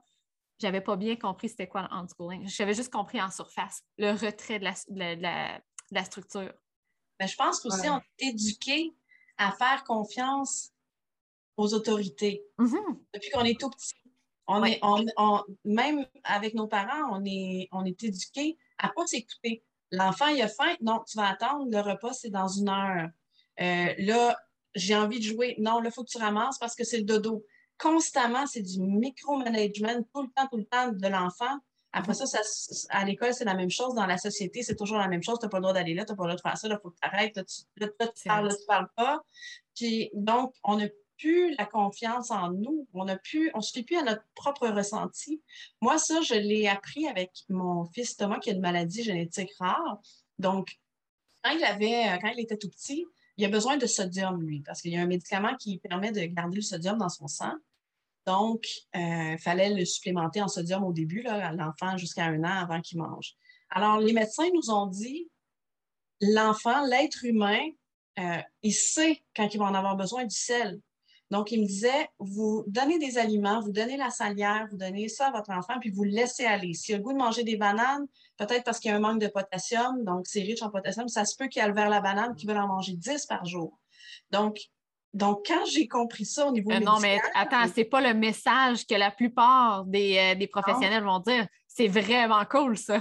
Je n'avais pas bien compris c'était quoi le J'avais juste compris en surface, le retrait de la, structure. Mais ben, je pense qu'aussi, on est éduqué à faire confiance aux autorités mm-hmm. depuis qu'on est tout petit. On est, même avec nos parents, on est, on est éduqué à ne pas s'écouter. L'enfant, il a faim. Non, tu vas attendre. Le repas, c'est dans une heure. Euh, là, j'ai envie de jouer. Non, là, il faut que tu ramasses parce que c'est le dodo. Constamment, c'est du micromanagement tout le temps, tout le temps de l'enfant. Après ça, à l'école, c'est la même chose. Dans la société, c'est toujours la même chose. Tu n'as pas le droit d'aller là, tu n'as pas le droit de faire ça, il faut que tu arrêtes. Là, tu, parles, là, tu parles pas. Puis, donc, on n'a plus la confiance en nous. On ne plus, on se fait plus à notre propre ressenti. Moi, ça, je l'ai appris avec mon fils Thomas qui a une maladie génétique rare. Donc, quand il avait, quand il était tout petit, il a besoin de sodium, lui, parce qu'il y a un médicament qui permet de garder le sodium dans son sang. Donc, il euh, fallait le supplémenter en sodium au début, l'enfant jusqu'à un an avant qu'il mange. Alors, les médecins nous ont dit, l'enfant, l'être humain, euh, il sait quand il va en avoir besoin du sel. Donc, il me disait, vous donnez des aliments, vous donnez la salière, vous donnez ça à votre enfant, puis vous le laissez aller. S'il a le goût de manger des bananes, peut-être parce qu'il y a un manque de potassium, donc c'est riche en potassium, ça se peut qu'il a vers la banane, qu'il veut en manger 10 par jour. Donc, donc quand j'ai compris ça au niveau euh, Non, mais attends, c'est pas le message que la plupart des, euh, professionnels vont dire. C'est vraiment cool, ça.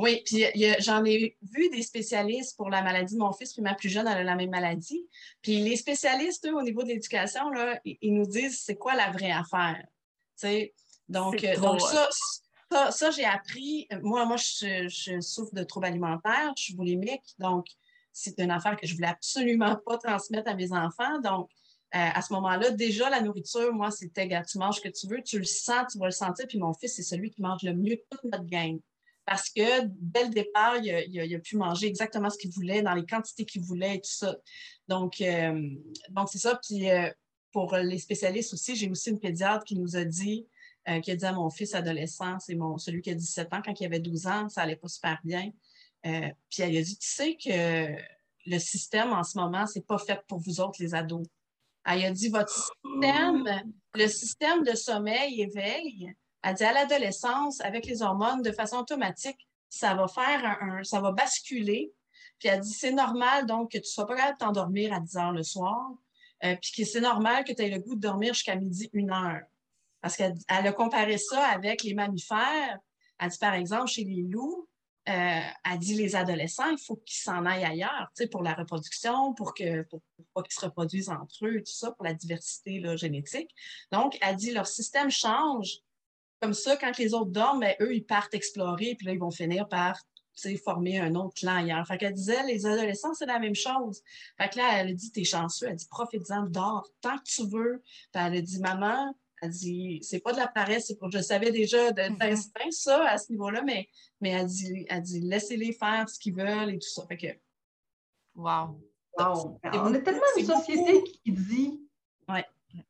Oui, puis j'en ai vu des spécialistes pour la maladie de mon fils, puis ma plus jeune, elle a la même maladie. Puis les spécialistes, eux, au niveau de l'éducation, ils nous disent c'est quoi la vraie affaire. Donc, euh, donc ça, Ça, j'ai appris. Moi, moi je, souffre de troubles alimentaires, je suis boulimique, donc c'est une affaire que je voulais absolument pas transmettre à mes enfants. Donc, euh, à ce moment-là, déjà, la nourriture, moi, c'était, tu manges ce que tu veux, tu le sens, tu vas le sentir. Puis mon fils, c'est celui qui mange le mieux toute notre gang. Parce que dès le départ, il a, pu manger exactement ce qu'il voulait, dans les quantités qu'il voulait et tout ça. Donc, euh, donc c'est ça. Puis euh, pour les spécialistes aussi, j'ai aussi une pédiatre qui nous a dit, qui a dit à mon fils adolescent, c'est mon, celui qui a 17 ans, quand il avait 12 ans, ça allait pas super bien. puis elle a dit, tu sais que le système en ce moment, c'est pas fait pour vous autres, les ados. Elle a dit votre système, le système de sommeil éveil, elle dit à l'adolescence, avec les hormones, de façon automatique, ça va faire un, ça va basculer. Puis elle dit c'est normal donc que tu sois pas capable de t'endormir à 10 heures le soir. Euh, puis que c'est normal que tu aies le goût de dormir jusqu'à midi, une heure. Parce qu'elle a comparé ça avec les mammifères. Elle dit, par exemple, chez les loups, euh, a dit les adolescents, il faut qu'ils s'en aillent ailleurs, pour la reproduction, pour que pour, pas qu'ils se reproduisent entre eux, tout ça, pour la diversité génétique. Donc, elle dit leur système change. Comme ça, quand les autres dorment, ben, eux, ils partent explorer, puis là, ils vont finir par former un autre clan ailleurs. Fait qu'elle disait, les adolescents, c'est la même chose. Fait que là, elle a dit, t'es chanceux. Elle dit, profite-en, dors tant que tu veux. Puis elle a dit, maman, elle dit, c'est pas de la paresse, c'est pour, je savais déjà d'instinct mm-hmm. ça à ce niveau-là, mais, mais elle dit, elle dit laissez-les faire ce qu'ils veulent et tout ça. Fait que. Wow. On est tellement une société qui dit.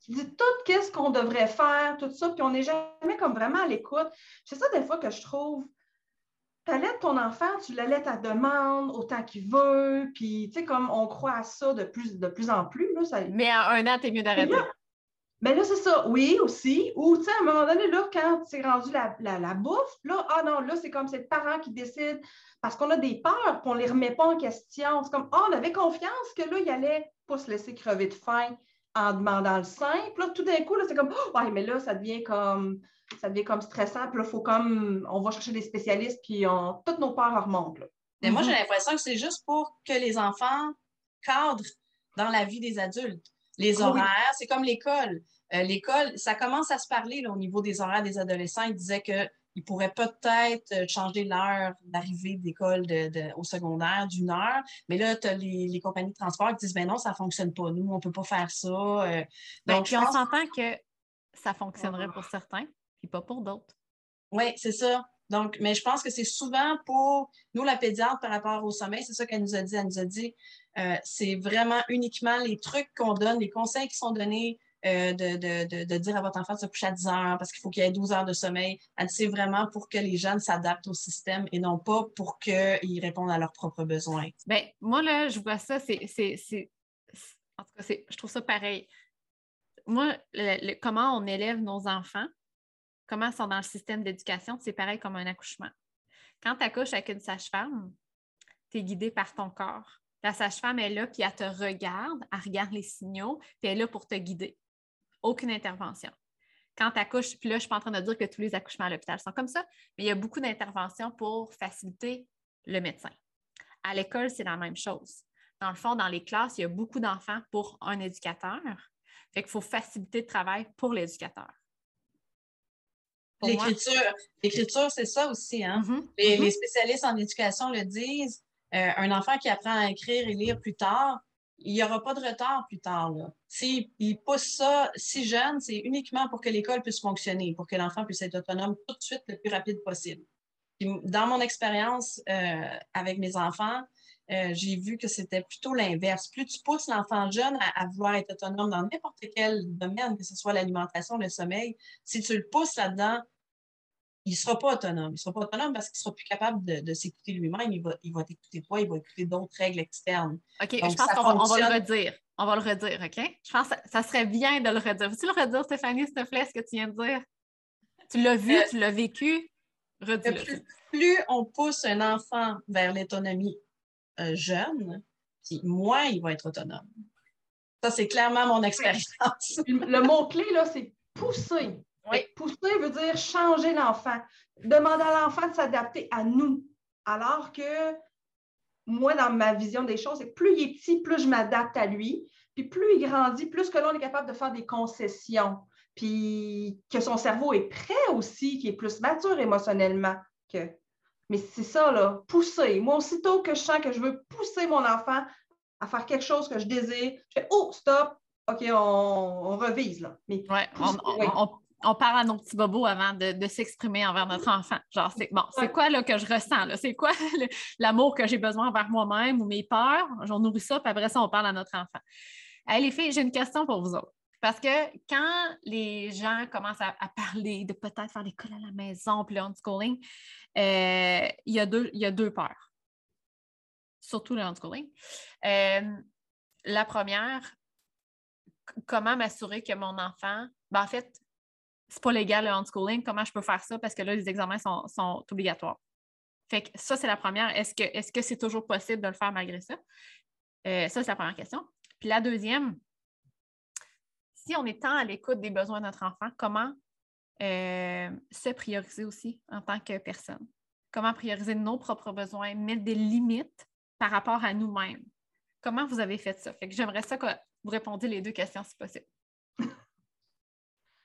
Qui dit tout qu'est-ce qu'on devrait faire, tout ça, puis on n'est jamais comme vraiment à l'écoute. C'est ça des fois que je trouve. Tu allaites ton enfant, tu l'allaites à demande, autant qu'il veut, puis tu sais, comme on croit à ça de plus, de plus en plus. Là, ça... Mais à un an, t'es mieux d'arrêter. Mais là, c'est ça, oui, aussi. Ou, tu sais, à un moment donné, là, quand c'est rendu la, la, bouffe, là, ah non, là, c'est comme c'est le parent qui décide parce qu'on a des peurs, puis on ne les remet pas en question. C'est comme, ah, on avait confiance que là, il allait pas se laisser crever de faim en demandant le. Puis là, tout d'un coup, là, c'est comme, oh, ouais, mais là, ça devient comme, ça devient comme stressant. Puis là, il faut comme, on va chercher des spécialistes, puis on, toutes nos peurs remontent. Là. Mais moi, j'ai mhm. l'impression que c'est juste pour que les enfants cadrent dans la vie des adultes les horaires, c'est comme l'école. Euh, l'école, ça commence à se parler au niveau des horaires des adolescents. Ils disaient qu'ils pourraient peut-être euh, changer l'heure d'arrivée d'école au secondaire d'une heure. Mais là, tu as les, compagnies de transport qui disent ben non, ça ne fonctionne pas. Nous, on ne peut pas faire ça. Euh. Ben, donc, puis on s'entend que ça fonctionnerait pour certains, puis pas pour d'autres. Oui, c'est ça. Donc, mais je pense que c'est souvent pour nous, la pédiatre, par rapport au sommeil, c'est ça qu'elle nous a dit. Elle nous a dit, euh, c'est vraiment uniquement les trucs qu'on donne, les conseils qui sont donnés, euh, de, dire à votre enfant de se coucher à 10 heures parce qu'il faut qu'il ait 12 heures de sommeil. C'est vraiment pour que les jeunes s'adaptent au système et non pas pour qu'ils répondent à leurs propres besoins. Bien, moi, là, je vois ça, c'est. En tout cas, je trouve ça pareil. Moi, comment on élève nos enfants, comment ils sont dans le système d'éducation, c'est pareil comme un accouchement. Quand tu accouches avec une sage-femme, tu es guidé par ton corps. La sage-femme est là, puis elle te regarde, elle regarde les signaux, puis elle est là pour te guider. Aucune intervention. Quand tu accouches, puis là, je ne suis pas en train de dire que tous les accouchements à l'hôpital sont comme ça, mais il y a beaucoup d'interventions pour faciliter le médecin. À l'école, c'est la même chose. Dans le fond, dans les classes, il y a beaucoup d'enfants pour un éducateur. Fait qu'il faut faciliter le travail pour l'éducateur. L'écriture, l'écriture, c'est ça aussi. Hein? Mm-hmm. Les, mm-hmm. les, spécialistes en éducation le disent. Euh, un enfant qui apprend à écrire et lire plus tard, il n'y aura pas de retard plus tard. S'il pousse ça si jeune, c'est uniquement pour que l'école puisse fonctionner, pour que l'enfant puisse être autonome tout de suite le plus rapide possible. dans mon expérience euh, avec mes enfants, euh, j'ai vu que c'était plutôt l'inverse. Plus tu pousses l'enfant jeune à, vouloir être autonome dans n'importe quel domaine, que ce soit l'alimentation, le sommeil, si tu le pousses là-dedans, il ne sera pas autonome. Il ne sera pas autonome parce qu'il ne sera plus capable de, s'écouter lui-même. Il va, il va t'écouter toi, il va écouter d'autres règles externes. OK, je pense qu'on va, le redire. On va le redire, OK? Je pense que ça, serait bien de le redire. Veux-tu le redire, Stéphanie, s'il te plaît, ce que tu viens de dire? Tu l'as vu, euh, tu l'as vécu? Redis-le. Plus, on pousse un enfant vers l'autonomie euh, jeune, puis moins il va être autonome. Ça, c'est clairement mon expérience. le mot-clé, là, c'est pousser. Pousser veut dire changer l'enfant, demander à l'enfant de s'adapter à nous. Alors que moi, dans ma vision des choses, c'est plus il est petit, plus je m'adapte à lui. Puis plus il grandit, plus que l'on est capable de faire des concessions. puis que son cerveau est prêt aussi, qu'il est plus mature émotionnellement. Que... Mais c'est ça, là, pousser. Moi, aussitôt que je sens que je veux pousser mon enfant à faire quelque chose que je désire, je fais Oh, stop, OK, on, revise. Là. Mais on, parle à nos petits bobos avant de, s'exprimer envers notre enfant. Genre, c'est bon, c'est quoi là, que je ressens? C'est quoi l'amour que j'ai besoin envers moi-même ou mes peurs? J'en nourris ça, puis après ça, on parle à notre enfant. Allez, les filles, j'ai une question pour vous autres. Parce que quand les gens commencent à, parler de peut-être faire l'école à la maison, puis le homeschooling, euh, il, y a deux, il y a deux peurs. Surtout le homeschooling. Euh, la première, comment m'assurer que mon enfant, ben en fait, c'est pas légal le homeschooling, comment je peux faire ça? Parce que là, les examens sont, obligatoires. Fait que ça, c'est la première. Est-ce que c'est toujours possible de le faire malgré ça? Euh, ça, c'est la première question. Puis la deuxième, si on est tant à l'écoute des besoins de notre enfant, comment euh, se prioriser aussi en tant que personne? Comment prioriser nos propres besoins, mettre des limites par rapport à nous-mêmes? Comment vous avez fait ça? Fait que j'aimerais ça que vous répondiez les deux questions si possible.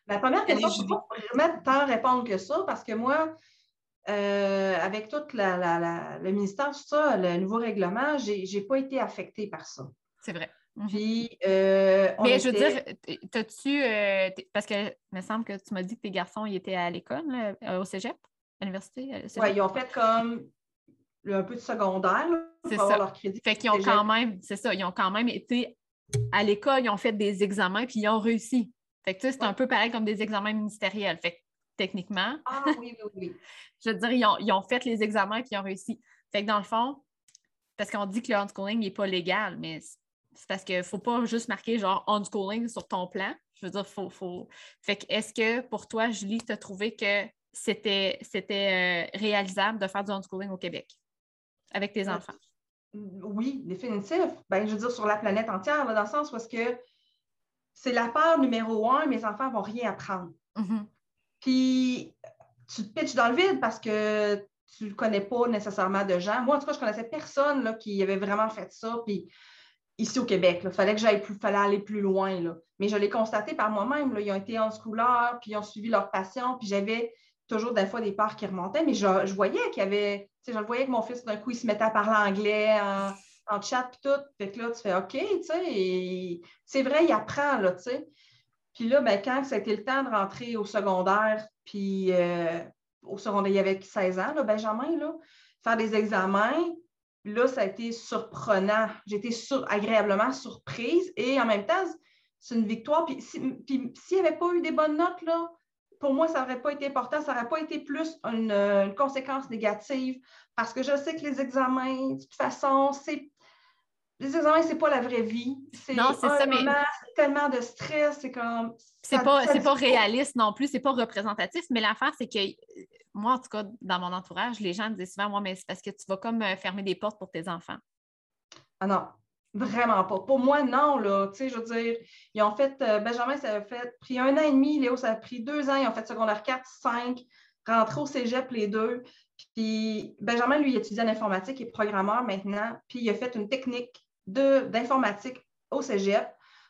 La première question, je ne peux pas vraiment tant répondre que ça parce que moi, euh, avec tout le ministère, tout ça, le nouveau règlement, je n'ai pas été affectée par ça. C'est vrai. Mhm. Puis, euh, Mais je veux dire, t'as-tu. Euh, parce que il me semble que tu m'as dit que tes garçons ils étaient à l'école, au cégep, à l'université. Oui, ils ont fait comme un peu de secondaire pour avoir leur crédit. Fait qu'ils ont quand même, c'est ça, ils ont quand même été à l'école, ils ont fait des examens puis ils ont réussi. Fait que tu sais, c'est un peu pareil comme des examens ministériels. Fait que techniquement. Ah oui, oui, oui. je veux dire, ils ont, ils ont, fait les examens puis ils ont réussi. Fait que dans le fond, parce qu'on dit que le homeschooling n'est pas légal, mais c'est parce qu'il ne faut pas juste marquer genre sur ton plan. Je veux dire, faut. faut... Fait que est-ce que pour toi, Julie, tu as trouvé que c'était, c'était euh, réalisable de faire du homeschooling au Québec avec tes enfants? Oui, définitif. Ben, je veux dire, sur la planète entière, dans le sens où est-ce que c'est la part numéro un, mes enfants ne vont rien apprendre. Mm-hmm. Puis tu te pitches dans le vide parce que tu ne connais pas nécessairement de gens. Moi, en tout cas, je connaissais personne là, qui avait vraiment fait ça. Puis ici au Québec, il fallait que j'aille plus, fallait aller plus loin. Là. Mais je l'ai constaté par moi-même. Ils ont été en schooler, puis ils ont suivi leur passion, puis j'avais toujours des fois des parts qui remontaient, mais je, voyais qu'il y avait, tu sais, je voyais que mon fils, d'un coup, il se mettait à parler anglais en, chat, puis tout. Fait que là, tu fais OK, tu sais, c'est vrai, il apprend, là, tu sais. Puis là, ben, quand ça a été le temps de rentrer au secondaire, puis euh, au secondaire, il y avait 16 ans, là, Benjamin, là, faire des examens, là, ça a été surprenant. Été agréablement surprise et en même temps, c'est une victoire. Puis s'il n'y avait pas eu des bonnes notes, là, pour moi, ça n'aurait pas été important, ça n'aurait pas été plus une, conséquence négative parce que je sais que les examens, de toute façon, c'est. Les examens, c'est pas la vraie vie. Non, c'est ça, mais. tellement de stress, c'est comme. C'est pas, pas réaliste non plus, c'est pas représentatif, mais l'affaire, c'est que moi, en tout cas, dans mon entourage, les gens me disent souvent, moi, mais c'est parce que tu vas comme euh, fermer des portes pour tes enfants. Ah non, Vraiment pas. Pour moi, non, là. Tu sais, je veux dire, ils ont fait, euh, Benjamin, ça a fait, pris un an et demi, Léo, ça a pris deux ans, ils ont fait secondaire 4, 5, rentré au cégep les deux. Puis Benjamin, lui, il étudie en informatique, il est programmeur maintenant, puis il a fait une technique d'informatique au cégep.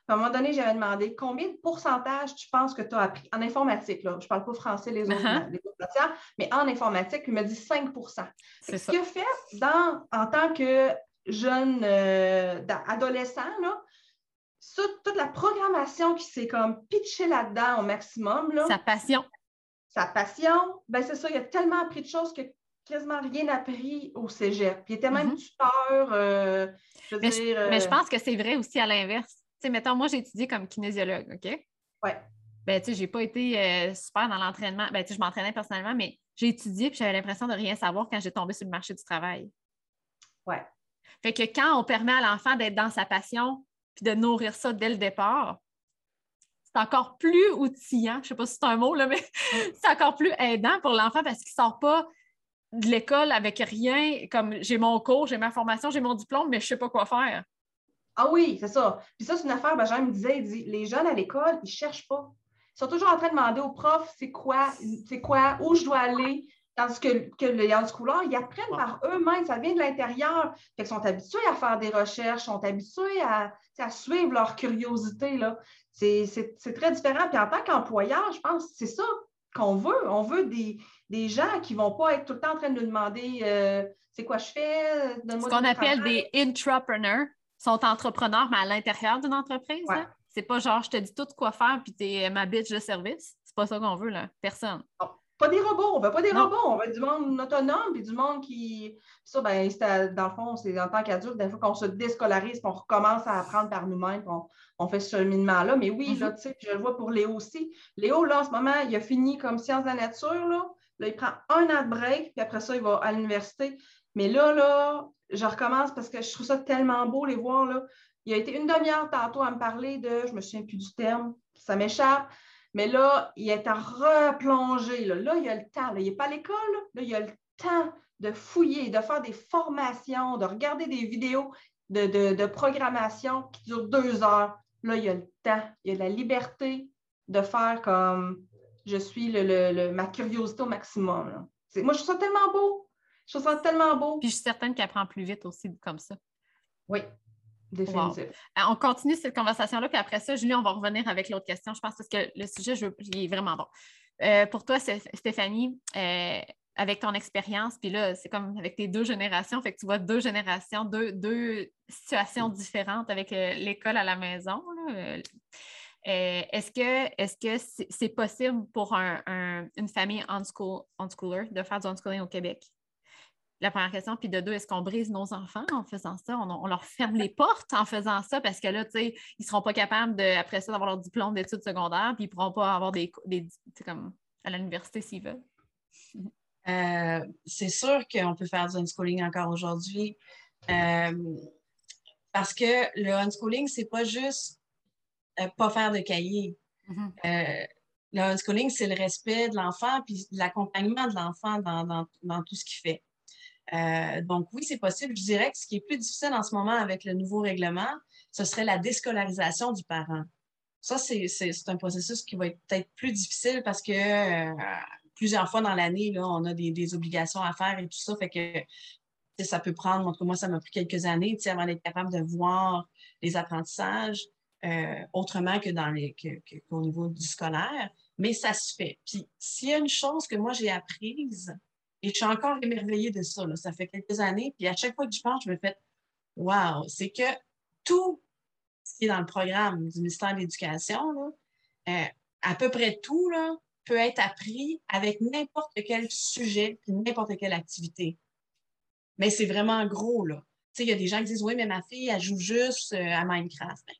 à un moment donné, j'avais demandé combien de pourcentage tu penses que tu as appris? En informatique. Là. Je ne parle pas français, les autres, uh-huh. les autres matières, mais en informatique, il m'a dit 5 C'est Ce qu'il a fait dans, en tant que jeune euh, adolescent, là, toute la programmation qui s'est comme pitchée là-dedans au maximum. Là, sa passion. Sa passion, ben c'est ça, il a tellement appris de choses que quasiment rien appris au cégep. Puis il était même mm-hmm. tuteur, euh, je veux mais, dire, je, mais je euh, pense que c'est vrai aussi à l'inverse. Tu sais, mettons, moi, j'ai étudié comme kinésiologue, OK? Oui. Ben, tu sais, j'ai pas été super dans l'entraînement. Ben, tu sais, je m'entraînais personnellement, mais j'ai étudié puis j'avais l'impression de rien savoir quand j'ai tombé sur le marché du travail. Oui. Fait que quand on permet à l'enfant d'être dans sa passion puis de nourrir ça dès le départ, c'est encore plus outillant. Je ne sais pas si c'est un mot, là, mais c'est encore plus aidant pour l'enfant parce qu'il ne sort pas de l'école avec rien, comme j'ai mon cours, j'ai ma formation, j'ai mon diplôme, mais je ne sais pas quoi faire. Ah oui, c'est ça. Puis ça, c'est une affaire, Benjamin me disait, il dit, les jeunes à l'école, ils ne cherchent pas. Ils sont toujours en train de demander au prof, c'est quoi, c'est quoi, où je dois aller. Tandis que, que les couleur, ils apprennent par eux-mêmes, ça vient de l'intérieur. Ils sont habitués à faire des recherches, sont habitués à, à suivre leur curiosité. C'est très différent. Puis en tant qu'employeur, je pense que c'est ça qu'on veut. On veut des, des gens qui ne vont pas être tout le temps en train de nous demander euh, c'est quoi je fais. Ce qu'on appelle des intrapreneurs sont entrepreneurs, mais à l'intérieur d'une entreprise. Hein? C'est pas genre je te dis tout quoi faire puis tu es ma bitch de service. C'est pas ça qu'on veut, là. Personne. Pas des robots, on veut pas des robots, on veut du monde autonome, puis du monde qui. Ça, ben, dans le fond, c'est en tant qu'adulte, des fois qu'on se déscolarise, qu'on recommence à apprendre par nous-mêmes, qu'on on fait ce cheminement-là. Mais oui, là, mm-hmm. tu sais, je le vois pour Léo aussi. Léo, là, en ce moment, il a fini comme sciences de la nature, là. Là, il prend un an de break, puis après ça, il va à l'université. Mais là, là, je recommence parce que je trouve ça tellement beau, les voir, là. Il a été une demi-heure tantôt à me parler de, je me souviens plus du terme, ça m'échappe, mais là, il est à replonger. Là, là il a le temps. il n'est pas à l'école. Là. il a le temps de fouiller, de faire des formations, de regarder des vidéos de, programmation qui durent deux heures. Là, il a le temps. Il a la liberté de faire comme je suis le, ma curiosité au maximum. Moi, je trouve ça tellement beau. Je trouve ça tellement beau. Puis je suis certaine qu'elle apprend plus vite aussi comme ça. Oui. Définitif. Euh, on continue cette conversation-là, puis après ça, Julie, on va revenir avec l'autre question, je pense, parce que le sujet, je, il est vraiment bon. Euh, pour toi, Stéphanie, euh, avec ton expérience, puis là, c'est comme avec tes deux générations, fait que tu vois deux générations, deux, situations différentes avec l'école à la maison. Est-ce que est-ce c'est, possible pour une famille on-schooler de faire du on-schooling au Québec? la première question. Puis de deux, est-ce qu'on brise nos enfants en faisant ça? On, leur ferme les portes en faisant ça? Parce que là, tu sais, ils ne seront pas capables, de, après ça, d'avoir leur diplôme d'études secondaires, puis ils ne pourront pas avoir des, des comme à l'université s'ils veulent. Euh, c'est sûr qu'on peut faire du unschooling encore aujourd'hui. Euh, parce que le unschooling, c'est pas juste euh, pas faire de cahier. Mm-hmm. le unschooling, c'est le respect de l'enfant puis l'accompagnement de l'enfant dans, dans, tout ce qu'il fait. Euh, donc oui, c'est possible. Je dirais que ce qui est plus difficile en ce moment avec le nouveau règlement, ce serait la déscolarisation du parent. Ça, c'est un processus qui va être peut-être plus difficile parce que plusieurs fois dans l'année, on a des, obligations à faire et tout ça. Fait que ça peut prendre, en tout cas, moi, ça m'a pris quelques années avant d'être capable de voir les apprentissages euh, autrement que dans les qu'au niveau du scolaire. Mais ça se fait. Puis s'il y a une chose que moi j'ai apprise, et je suis encore émerveillée de ça. Ça fait quelques années. Puis à chaque fois que je pense, je me fais Wow, c'est que tout ce qui est dans le programme du ministère de l'Éducation, euh, à peu près tout, là, peut être appris avec n'importe quel sujet et n'importe quelle activité. Mais c'est vraiment gros, là. il y a des gens qui disent Oui, mais ma fille, elle joue juste euh, à Minecraft. Ben,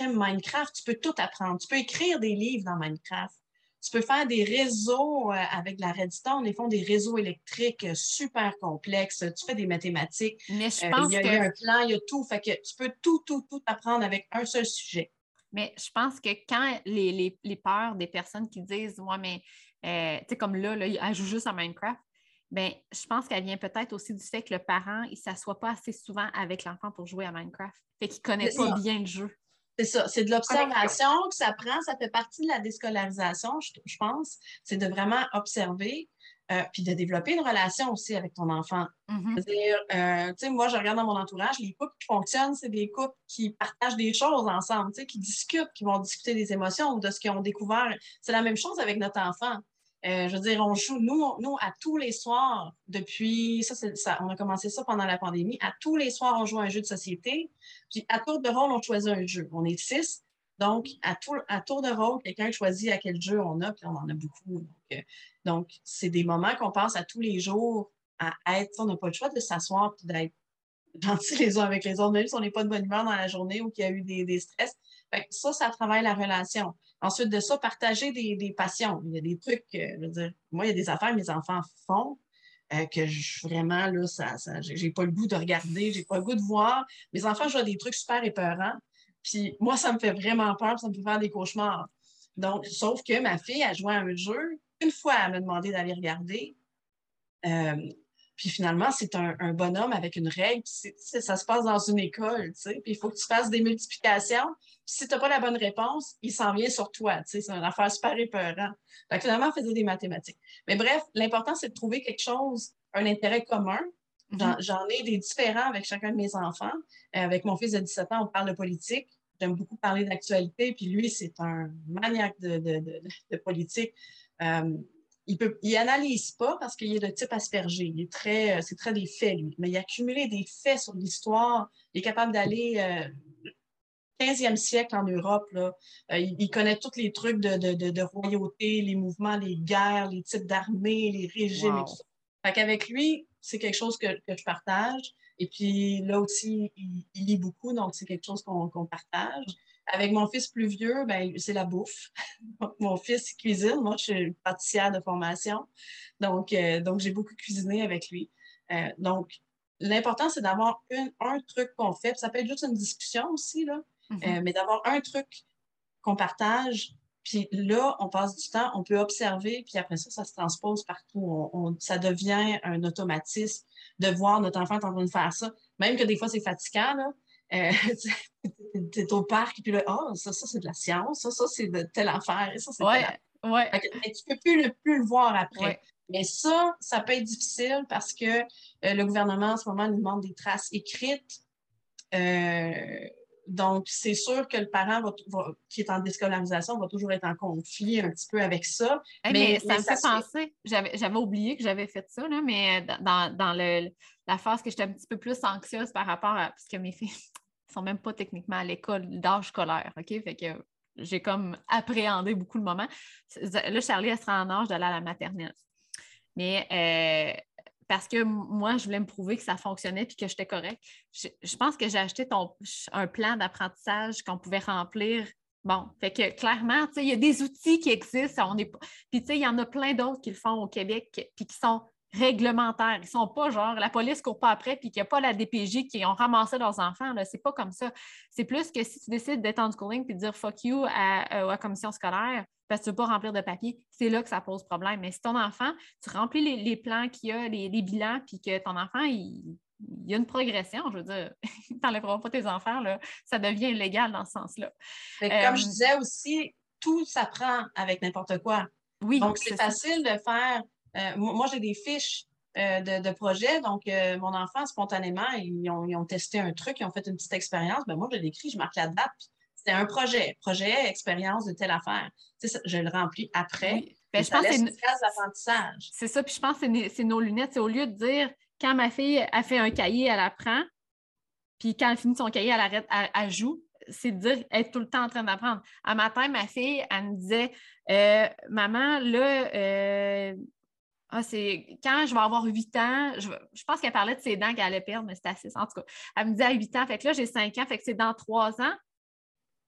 Minecraft, tu peux tout apprendre. Tu peux écrire des livres dans Minecraft. Tu peux faire des réseaux euh, avec la Redstone, ils font des réseaux électriques euh, super complexes. Tu fais des mathématiques. Mais je pense euh, il, y a, un plan, il y a tout. Fait que tu peux tout, tout, tout apprendre avec un seul sujet. Mais je pense que quand les, peurs des personnes qui disent Moi, mais tu sais, comme là, là, elle joue juste à Minecraft, ben, je pense qu'elle vient peut-être aussi du fait que le parent, il ne s'assoit pas assez souvent avec l'enfant pour jouer à Minecraft. Fait qu'il ne connaît pas bien le jeu. C'est ça, c'est de l'observation que ça prend, ça fait partie de la déscolarisation, je, pense. C'est de vraiment observer, euh, puis de développer une relation aussi avec ton enfant. Mm-hmm. C'est-à-dire, euh, tu sais, moi, je regarde dans mon entourage, les couples qui fonctionnent, c'est des couples qui partagent des choses ensemble, tu sais, qui discutent, qui vont discuter des émotions, de ce qu'ils ont découvert. C'est la même chose avec notre enfant. Euh, je veux dire, on joue, nous, nous, à tous les soirs, depuis, ça, ça, on a commencé ça pendant la pandémie, à tous les soirs, on joue à un jeu de société, puis à tour de rôle, on choisit un jeu. On est six, donc à, à tour de rôle, quelqu'un choisit à quel jeu on a, puis on en a beaucoup. Donc, euh, c'est des moments qu'on passe à tous les jours à être, on n'a pas le choix de s'asseoir puis d'être gentils les uns avec les autres, même si on n'est pas de bonne humeur dans la journée ou qu'il y a eu des stress. ça, ça travaille la relation. Ensuite de ça, partager des, passions. Il y a des trucs, euh, je veux dire, moi, il y a des affaires que mes enfants font euh, que je, vraiment, là, ça, ça j'ai pas le goût de regarder, j'ai pas le goût de voir. Mes enfants jouent des trucs super épeurants. Puis moi, ça me fait vraiment peur, ça me fait faire des cauchemars. Donc, sauf que ma fille a joué à un jeu. Une fois, elle m'a demandé d'aller regarder. Euh, Puis finalement, c'est un, bonhomme avec une règle. ça se passe dans une école, tu sais. Puis il faut que tu fasses des multiplications. Puis si tu n'as pas la bonne réponse, il s'en vient sur toi, tu sais. C'est une affaire super épeurante. Fait finalement, on faisait des mathématiques. Mais bref, l'important, c'est de trouver quelque chose, un intérêt commun. Mhm. J'en ai des différents avec chacun de mes enfants. Euh, avec mon fils de 17 ans, on parle de politique. J'aime beaucoup parler d'actualité. Puis lui, c'est un maniaque de, de politique. Euh, il peut, il analyse pas parce qu'il est de type aspergé. Il est très, euh, c'est très des faits, lui. Mais il a accumulé des faits sur l'histoire. Il est capable d'aller euh, 15e siècle en Europe. Là. Euh, il, connaît tous les trucs de, de, de, royauté, les mouvements, les guerres, les types d'armées, les régimes et tout ça. Fait qu'avec lui, c'est quelque chose que, que, je partage. Et puis là aussi, il, lit beaucoup, donc c'est quelque chose qu'on partage. Avec mon fils plus vieux, ben, c'est la bouffe. mon fils cuisine. Moi, je suis pâtissière de formation. Donc, euh, donc j'ai beaucoup cuisiné avec lui. Euh, donc, l'important, c'est d'avoir un truc qu'on fait. ça peut être juste une discussion aussi, là, mm-hmm. euh, mais d'avoir un truc qu'on partage. Puis là, on passe du temps, on peut observer, puis après ça, ça se transpose partout. ça devient un automatisme de voir notre enfant en train de faire ça. Même que des fois, c'est fatigant, là. Euh, tu es au parc, puis là, oh, ça, ça c'est de la science, ça, ça, c'est de telle affaire, et ça, c'est ouais, ouais. Mais tu peux plus le, plus le voir après. Mais ça, ça peut être difficile parce que euh, le gouvernement, en ce moment, nous demande des traces écrites. Euh, donc, c'est sûr que le parent qui est en déscolarisation va toujours être en conflit un petit peu avec ça. mais, ça me fait penser, j'avais oublié que j'avais fait ça, là, mais dans, dans le, la phase que j'étais un petit peu plus anxieuse par rapport à. Parce que mes filles ne sont même pas techniquement à l'école d'âge scolaire, OK? Fait que j'ai comme appréhendé beaucoup le moment. Là, Charlie, elle sera en âge d'aller à la maternelle. Mais euh, parce que moi, je voulais me prouver que ça fonctionnait et que j'étais correct. Je, pense que j'ai acheté un plan d'apprentissage qu'on pouvait remplir. Bon, fait que clairement, il y a des outils qui existent. On est... Puis, il y en a plein d'autres qui le font au Québec puis qui sont réglementaires. Ils ne sont pas genre la police ne court pas après puis qu'il n'y a pas la DPJ qui ont ramassé leurs enfants. Ce n'est pas comme ça. C'est plus que si tu décides d'être en schooling puis de dire fuck you à, euh, la commission scolaire parce que tu ne veux pas remplir de papier, c'est là que ça pose problème. Mais si ton enfant, tu remplis les, plans qu'il y a, les, bilans, puis que ton enfant, il, y a une progression, je veux dire, tu n'enlèveras pas tes enfants, là, ça devient illégal dans ce sens-là. comme je euh, disais aussi, tout s'apprend avec n'importe quoi. Oui, Donc, c'est facile de faire moi, j'ai des fiches euh, de, projets. Donc, euh, mon enfant, spontanément, ils ont, testé un truc, ils ont fait une petite expérience. Ben, moi, je l'écris, je marque la date. C'était un projet, projet, expérience de telle affaire. je le remplis après. Ben, je pense c'est une phase d'apprentissage. C'est ça, puis je pense que c'est nos lunettes. C'est au lieu de dire, quand ma fille a fait un cahier, elle apprend, puis quand elle finit son cahier, elle arrête, elle, joue c'est de dire être tout le temps en train d'apprendre. À matin, ma fille, elle me disait Maman, là, ah, c'est quand je vais avoir 8 ans, je, pense qu'elle parlait de ses dents qu'elle allait perdre, mais c'était assez. En tout cas, elle me dit à 8 ans, fait que là, j'ai 5 ans, fait que c'est dans 3 ans.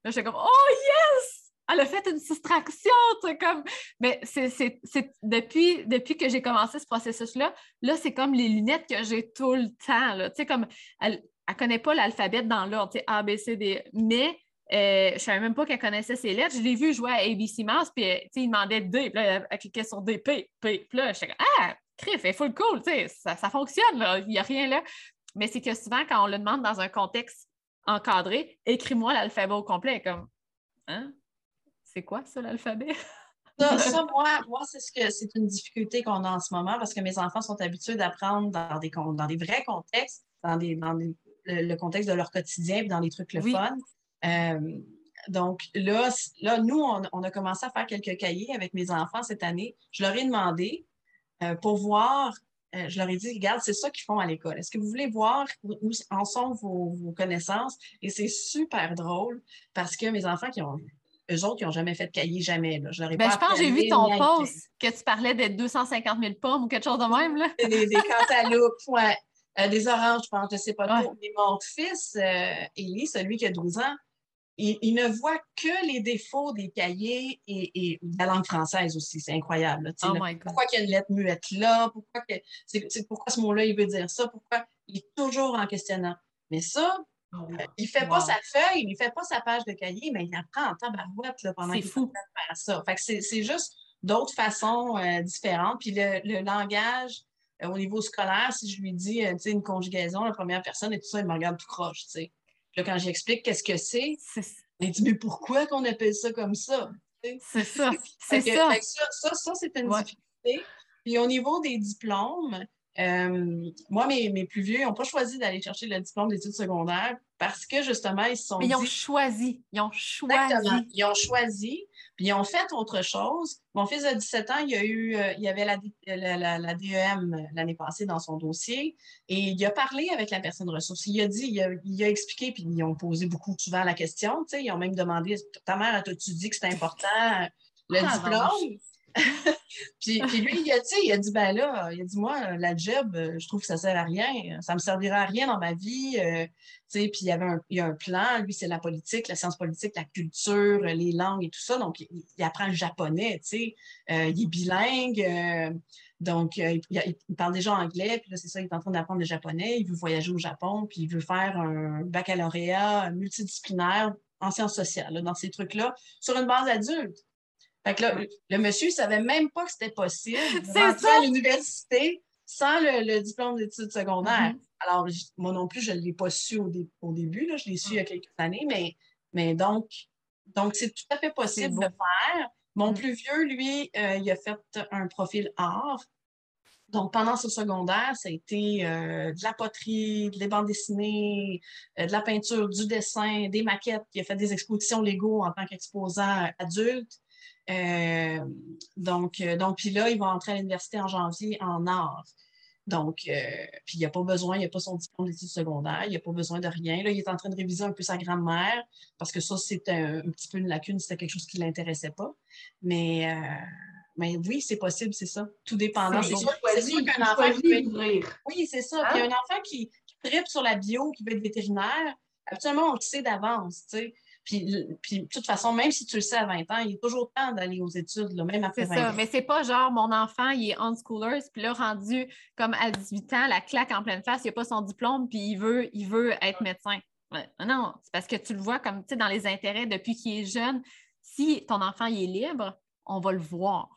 Là, j'étais comme Oh yes! Elle a fait une soustraction, tu comme. Mais c'est depuis, depuis que j'ai commencé ce processus-là, là, c'est comme les lunettes que j'ai tout le temps. Tu sais, comme elle ne connaît pas l'alphabet dans l'ordre, A, B, C, D, mais euh, je ne savais même pas qu'elle connaissait ses lettres. Je l'ai vu jouer à ABC Mouse, puis euh, il demandait D, puis là, elle cliquait sur D, P, P. Puis là, j'étais comme Ah, crif, elle est full cool, ça, ça fonctionne, il n'y a rien là. Mais c'est que souvent, quand on le demande dans un contexte encadré, écris-moi l'alphabet au complet, comme Hein? C'est quoi ça, l'alphabet? Ça, moi, moi c'est ce que c'est une difficulté qu'on a en ce moment parce que mes enfants sont habitués d'apprendre dans des, dans des vrais contextes, dans, des, dans le, contexte de leur quotidien, dans des trucs le fun. Euh, donc là, là nous, on, a commencé à faire quelques cahiers avec mes enfants cette année. Je leur ai demandé euh, pour voir, euh, je leur ai dit, regarde, c'est ça qu'ils font à l'école. Est-ce que vous voulez voir où en sont vos, connaissances? Et c'est super drôle parce que mes enfants qui ont eux autres, ils n'ont jamais fait de cahier, jamais. Je, ben, je pense que j'ai vu ton post que tu parlais de 250 000 pommes ou quelque chose de même. Là. des, des cantaloupes, ouais. des oranges, je pense, je ne sais pas trop. Mais mon fils, Élie, celui qui a 12 ans, il, ne voit que les défauts des cahiers et, de la langue française aussi. C'est incroyable. Oh pourquoi il y a une lettre muette là? Pourquoi, pourquoi ce mot-là, il veut dire ça? Pourquoi il est toujours en questionnant? Mais ça, oh, euh, il ne fait pas sa feuille, il ne fait pas sa page de cahier, mais il apprend en tabarouette là, pendant qu'il faire ça. c'est juste d'autres façons euh, différentes. Puis le, langage, au niveau scolaire, si je lui dis, sais, une conjugaison, la première personne et tout ça, il me regarde tout croche, sais. Là, quand j'explique qu'est-ce que c'est, il dit, mais pourquoi qu'on appelle ça comme ça? C'est ça. C'est ça. ça. Ça, c'est une difficulté. Puis au niveau des diplômes, euh, moi, mes, mes, plus vieux n'ont pas choisi d'aller chercher le diplôme d'études secondaires parce que justement, ils se sont. Mais ils ont choisi. Ils ont choisi. Ils ont choisi. Puis ils ont fait autre chose. Mon fils de 17 ans, il y a eu, euh, il y avait la, la, la, DEM l'année passée dans son dossier et il a parlé avec la personne ressource. Il a dit, il a, il a expliqué, puis ils ont posé beaucoup souvent la question. Tu sais, ils ont même demandé Ta mère, as-tu dit que c'était important le ah, diplôme? puis, lui, il a, il a dit, ben là, il a dit, moi, la job, je trouve que ça sert à rien. Ça me servira à rien dans ma vie. Euh, puis il y avait un, il y a un plan. Lui, c'est la politique, la science politique, la culture, les langues et tout ça. Donc, il, apprend le japonais, tu sais. Euh, il est bilingue. Euh, donc, il, parle déjà anglais. Puis là, c'est ça, il est en train d'apprendre le japonais. Il veut voyager au Japon. Puis il veut faire un baccalauréat multidisciplinaire en sciences sociales, dans ces trucs-là, sur une base adulte. Fait que là, le monsieur ne savait même pas que c'était possible de à l'université sans le, diplôme d'études secondaires. Mm-hmm. Alors, moi non plus, je ne l'ai pas su au, début, là, je l'ai su il y a quelques années, mais, mais donc, donc c'est tout à fait possible de faire. Mon mm. plus vieux, lui, euh, il a fait un profil art. Donc, pendant ce secondaire, ça a été euh, de la poterie, des bandes dessinées, euh, de la peinture, du dessin, des maquettes. Il a fait des expositions Lego en tant qu'exposant adulte. Euh, donc, euh, donc, puis là, il va entrer à l'université en janvier en art. Donc, euh, puis il n'a pas besoin, il n'a pas son diplôme d'études secondaires, il n'a pas besoin de rien. Là, il est en train de réviser un peu sa grand-mère parce que ça, c'était un, petit peu une lacune, c'était quelque chose qui ne l'intéressait pas. Mais, mais oui, c'est possible, c'est ça. Tout dépendant. C'est sûr, qu'un enfant qui Oui, c'est ça. Puis hein? un enfant qui, qui tripe sur la bio, qui veut être vétérinaire, absolument, on le sait d'avance, tu sais. Puis, de toute façon, même si tu le sais à 20 ans, il est toujours temps d'aller aux études, même après 20 ça, ans. mais c'est pas genre mon enfant, il est on-schoolers, puis là, rendu comme à 18 ans, la claque en pleine face, il n'a pas son diplôme, puis il veut, il veut être médecin. Non, c'est parce que tu le vois comme, dans les intérêts depuis qu'il est jeune. Si ton enfant il est libre, on va le voir.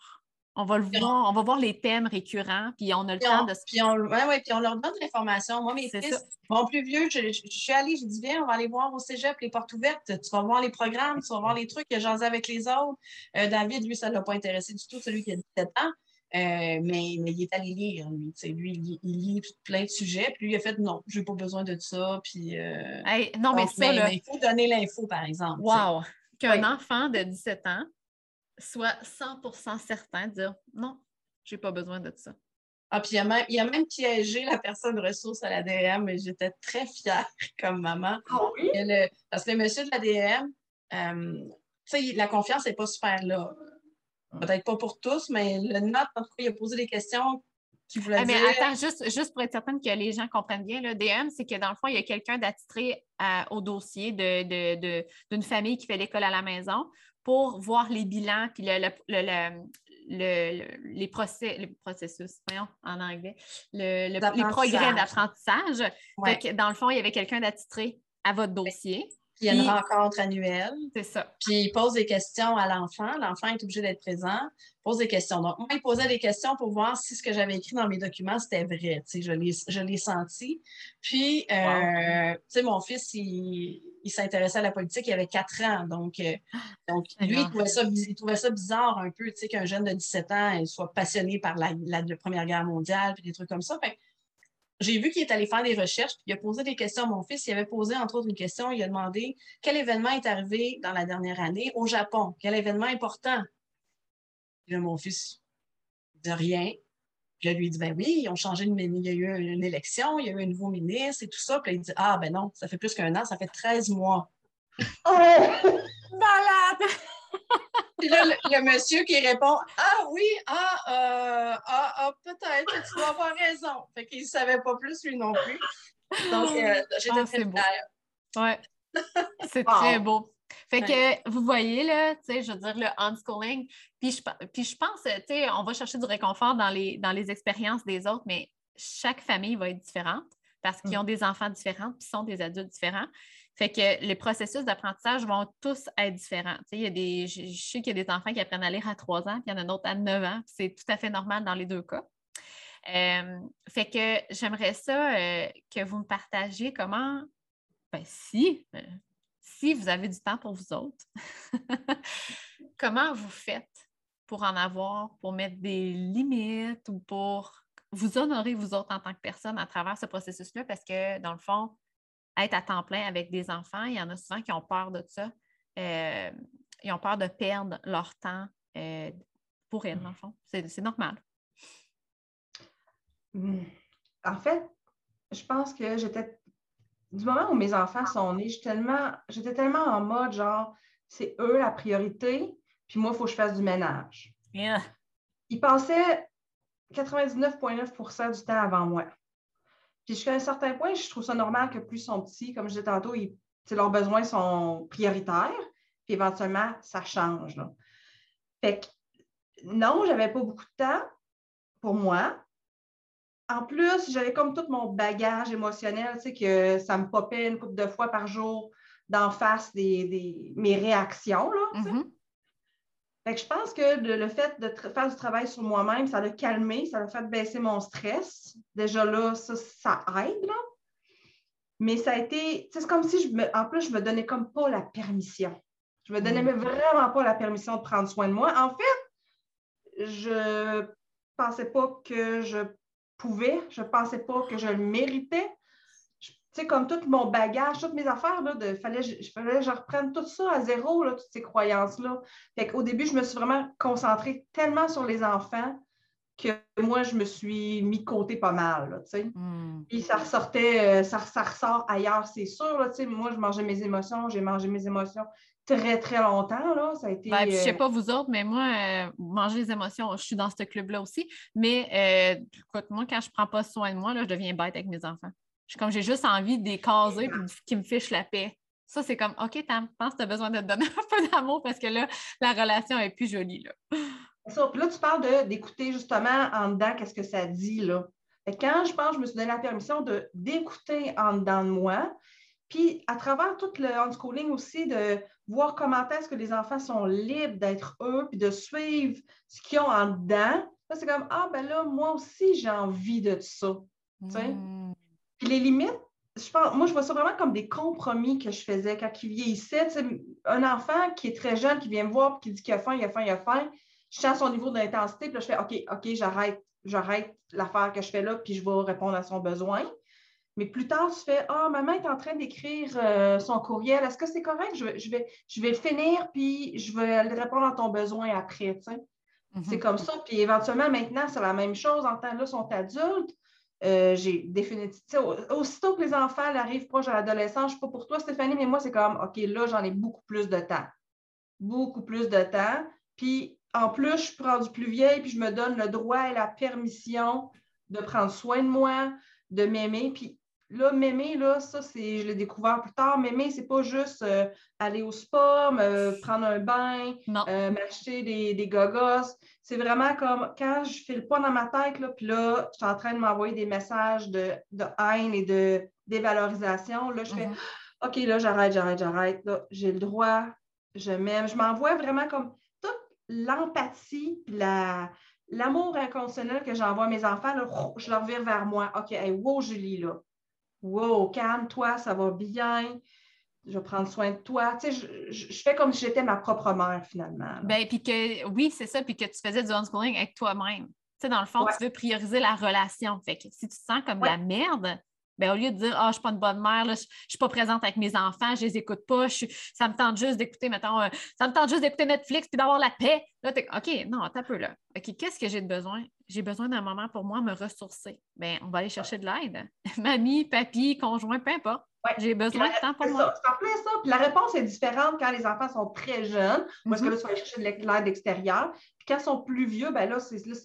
On va le voir, on va voir les thèmes récurrents, puis on a le temps de se. Puis on, ouais, puis on leur donne l'information. Moi, mes fils, mon plus vieux, je, suis allée, j'ai dit, viens, on va aller voir au cégep les portes ouvertes. Tu vas voir les programmes, tu vas voir les trucs que j'en ai avec les autres. Euh, David, lui, ça ne l'a pas intéressé du tout, celui qui a 17 ans. Euh, mais, mais, il est allé lire, lui. Lui, il, lit plein de sujets. Puis lui, il a fait non, je n'ai pas besoin de ça. Puis, euh, non, mais ça. Mais, il faut donner l'info, par exemple. Wow! Qu'un enfant de 17 ans soit 100% certain de dire non, j'ai pas besoin de ça. Ah, puis il a, même, il a même piégé la personne ressource à l'ADM et j'étais très fière comme maman. Ah oui? parce que le monsieur de l'ADM, euh, tu sais, la confiance n'est pas super là. Peut-être pas pour tous, mais le note, en tout cas, il a posé des questions qu'il voulait ah, mais attends, juste, juste pour être certaine que les gens comprennent bien, le DM, c'est que dans le fond, il y a quelqu'un d'attitré au dossier d'une de, de, famille qui fait l'école à la maison pour voir les bilans puis le, les, procès, les processus, voyons, en anglais, les progrès d'apprentissage. Dans le fond, il y avait quelqu'un d'attitré à votre dossier. Il y a une rencontre annuelle. C'est ça. Puis il pose des questions à l'enfant. L'enfant est obligé d'être présent, pose des questions. Donc, moi, il posait des questions pour voir si ce que j'avais écrit dans mes documents, c'était vrai. Tu sais, je l'ai senti. Puis, euh, tu sais, mon fils, il, s'intéressait à la politique, il avait quatre ans. Donc, euh, donc lui, il trouvait, ça, il trouvait ça bizarre un peu, tu sais, qu'un jeune de 17 ans soit passionné par la, la, Première Guerre mondiale, puis des trucs comme ça. Fait, j'ai vu qu'il est allé faire des recherches, puis il a posé des questions à mon fils. Il avait posé, entre autres, une question. Il a demandé quel événement est arrivé dans la dernière année au Japon? Quel événement important? Puis là, mon fils dit rien. Puis je lui dit, ben oui, ils ont changé de Il y a eu une élection, il y a eu un nouveau ministre et tout ça. Puis il dit, ah, ben non, ça fait plus qu'un an, ça fait 13 mois. Oh! Malade! Puis là, le, monsieur qui répond Ah oui, ah, euh, ah, ah peut-être, tu dois avoir raison. Fait qu'il ne savait pas plus, lui non plus. Donc, euh, j'étais ah, très fière. Ouais. C'est très beau. Fait que vous voyez, là, tu sais, je veux dire, le unschooling, puis je, puis je pense, tu sais, on va chercher du réconfort dans les, dans les expériences des autres, mais chaque famille va être différente parce qu'ils mm. ont des enfants différents puis sont des adultes différents. Fait que les processus d'apprentissage vont tous être différents. Il y a des, je, sais qu'il y a des enfants qui apprennent à lire à 3 ans, puis il y en a d'autres à 9 ans. C'est tout à fait normal dans les deux cas. fait que j'aimerais ça que vous me partagiez comment, ben si, si vous avez du temps pour vous autres, comment vous faites pour en avoir, pour mettre des limites ou pour vous honorer vous autres en tant que personne à travers ce processus-là? Parce que, dans le fond, être à temps plein avec des enfants, il y en a souvent qui ont peur de ça. Euh, ils ont peur de perdre leur temps euh, pour elles, dans le fond. C'est normal. Hmm. En fait, je pense que j'étais du moment où mes enfants sont nés, j'étais tellement, tellement en mode genre, c'est eux la priorité, puis moi, il faut que je fasse du ménage. Ils passaient 99,9% du temps avant moi. Puis jusqu'à un certain point, je trouve ça normal que plus ils sont petits, comme je disais tantôt, leurs besoins sont prioritaires, puis éventuellement, ça change. Fait que non, j'avais pas beaucoup de temps pour moi. En plus, j'avais comme tout mon bagage émotionnel, tu sais, que ça me popait une couple de fois par jour d'en face des, mes réactions. Là, mm-hmm. Fait que je pense que le, fait de faire du travail sur moi-même, ça l'a calmé, ça l'a fait baisser mon stress. Déjà là, ça, ça aide. Là. Mais ça a été, c'est comme si, je me, en plus, je me donnais comme pas la permission. Je me donnais mm. vraiment pas la permission de prendre soin de moi. En fait, je pensais pas que je pouvais, je pensais pas que je le méritais. Tu sais, comme tout mon bagage, toutes mes affaires, là, de, fallait, je, fallait je reprenne tout ça à zéro, là, toutes ces croyances-là. Fait qu'au début, je me suis vraiment concentrée tellement sur les enfants que moi, je me suis mis de côté pas mal, tu sais. Hmm. Puis ça ressortait, euh, ça, ça, ressort ailleurs, c'est sûr, là, tu sais. Moi, je mangeais mes émotions, j'ai mangé mes émotions très, très longtemps, là. Ça a été... Ben, je sais euh, pas vous autres, mais moi, euh, manger les émotions, je suis dans ce club-là aussi. Mais, écoute, moi, quand je prends pas soin de moi, là, je deviens bête avec mes enfants. Je, comme j'ai juste envie de les caser et qu'ils me fichent la paix. Ça, c'est comme, OK, Tam, je pense que tu as besoin de te donner un peu d'amour parce que là, la relation est plus jolie, là. Ça. Puis là, tu parles d'écouter justement en dedans qu'est-ce que ça dit, là. quand je pense, je me suis donné la permission d'écouter en dedans de moi, puis à travers tout le unschooling aussi, de voir comment est-ce que les enfants sont libres d'être eux, puis de suivre ce qu'ils ont en dedans. C'est comme, ah ben là, moi aussi, j'ai envie de ça. Mm. Puis les limites, je pense, moi, je vois ça vraiment comme des compromis que je faisais quand il vieillissait. un enfant qui est très jeune, qui vient me voir, qui dit qu'il a faim, il a faim, il a faim, je sens son niveau d'intensité, puis là, je fais OK, OK, j'arrête, j'arrête l'affaire que je fais là, puis je vais répondre à son besoin. Mais plus tard, tu fais Ah, maman est en train d'écrire euh, son courriel. Est-ce que c'est correct? Je vais, je, vais, je vais le finir, puis je vais répondre à ton besoin après. Mm-hmm. C'est comme ça. Puis éventuellement, maintenant, c'est la même chose. En temps là, sont adultes. Euh, j'ai définitivement. Aussitôt que les enfants arrivent proche de l'adolescence, je ne sais pas pour toi, Stéphanie, mais moi, c'est comme OK, là, j'en ai beaucoup plus de temps. Beaucoup plus de temps. Puis en plus, je prends du plus vieille, puis je me donne le droit et la permission de prendre soin de moi, de m'aimer. Puis là, m'aimer, là, ça, c'est, je l'ai découvert plus tard. M'aimer, c'est pas juste euh, aller au spa, me prendre un bain, euh, m'acheter des, des gogos. C'est vraiment comme quand je fais le poids dans ma tête, là, puis là, je suis en train de m'envoyer des messages de, haine et de dévalorisation. Là, je fais mhm. OK, là, j'arrête, j'arrête, j'arrête. J'ai le droit, je m'aime. Je m'envoie vraiment comme l'empathie, la, l'amour inconditionnel que j'envoie à mes enfants, je leur vire vers moi. OK, hey, wow, Julie, là. Wow, calme-toi, ça va bien. Je vais prendre soin de toi. Tu sais, je, fais comme si j'étais ma propre mère, finalement. Ben, puis que, oui, c'est ça, puis que tu faisais du homeschooling avec toi-même. Tu sais, dans le fond, tu veux prioriser la relation. Fait que si tu te sens comme de la merde, ben, au lieu de dire, ah, je ne suis pas une bonne mère, je ne suis pas présente avec mes enfants, je ne les écoute pas, ça me tente juste d'écouter, mettons, euh, ça me tente juste d'écouter Netflix puis d'avoir la paix. Là, OK, non, t'as peu là. OK, qu'est-ce que j'ai de besoin? J'ai besoin d'un moment pour moi me ressourcer. Bien, on va aller chercher de l'aide. Mamie, papy, conjoint, peu importe. J'ai besoin de temps pour moi. C'est en plein ça. Puis la réponse est différente quand les enfants sont très jeunes, ou est-ce que là, tu vas aller chercher de l'aide extérieure. Puis quand ils sont plus vieux, ben là, c'est, là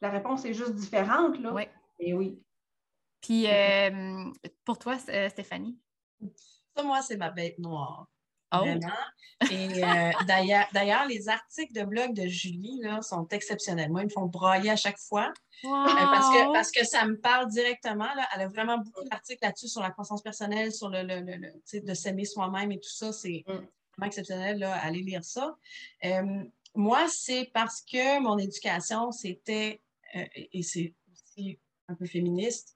la réponse est juste différente. Là. Oui. Et oui. Puis euh, pour toi, euh, Stéphanie? Ça, moi, c'est ma bête noire. Oh. Vraiment. Et euh, d'ailleurs, les articles de blog de Julie là, sont exceptionnels. Moi, ils me font broyer à chaque fois. parce, que, parce que ça me parle directement. Là. Elle a vraiment beaucoup d'articles là-dessus sur la croissance personnelle, sur le, le, le, de s'aimer soi-même et tout ça. C'est mm. vraiment exceptionnel. Là. Allez lire ça. moi, c'est parce que mon éducation, c'était, et c'est aussi un peu féministe.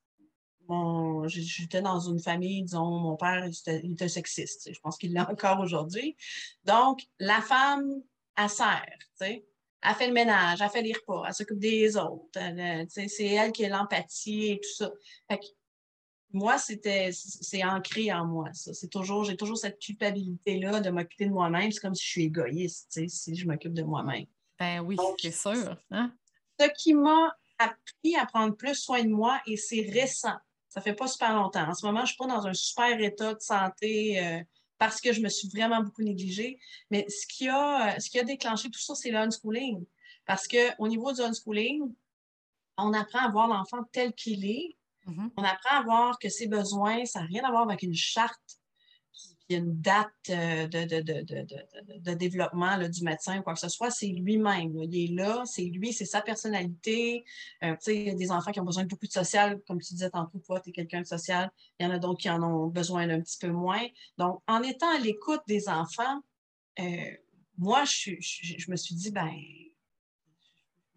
J'étais dans une famille, disons, mon père était, sexiste. Je pense qu'il l'est encore aujourd'hui. Donc, la femme, elle sert, tu sais. Elle fait le ménage, elle fait les repas, elle s'occupe des autres. c'est elle qui a l'empathie et tout ça. Fait moi, c'était, c'est ancré en moi, ça. C'est toujours, j'ai toujours cette culpabilité-là de m'occuper de moi-même. C'est comme si je suis égoïste, si je m'occupe de moi-même. Ben oui, c'est sûr. Hein? Ce qui m'a appris à prendre plus soin de moi, et c'est récent. Ça fait pas super longtemps. En ce moment, je suis pas dans un super état de santé euh, parce que je me suis vraiment beaucoup négligée. Mais ce qui a, ce qui a déclenché tout ça, c'est l'unschooling. Parce qu'au niveau du unschooling, on apprend à voir l'enfant tel qu'il est Mm-hmm. On apprend à voir que ses besoins, ça n'a rien à voir avec une charte qui a une date euh, de, développement du médecin ou quoi que ce soit, c'est lui-même. Il est là, c'est lui, c'est sa personnalité. Euh, il y a des enfants qui ont besoin de beaucoup de social, comme tu disais tantôt, toi, tu es quelqu'un de social. Il y en a d'autres qui en ont besoin d'un petit peu moins. Donc, en étant à l'écoute des enfants, euh, moi, je, je, me suis dit, ben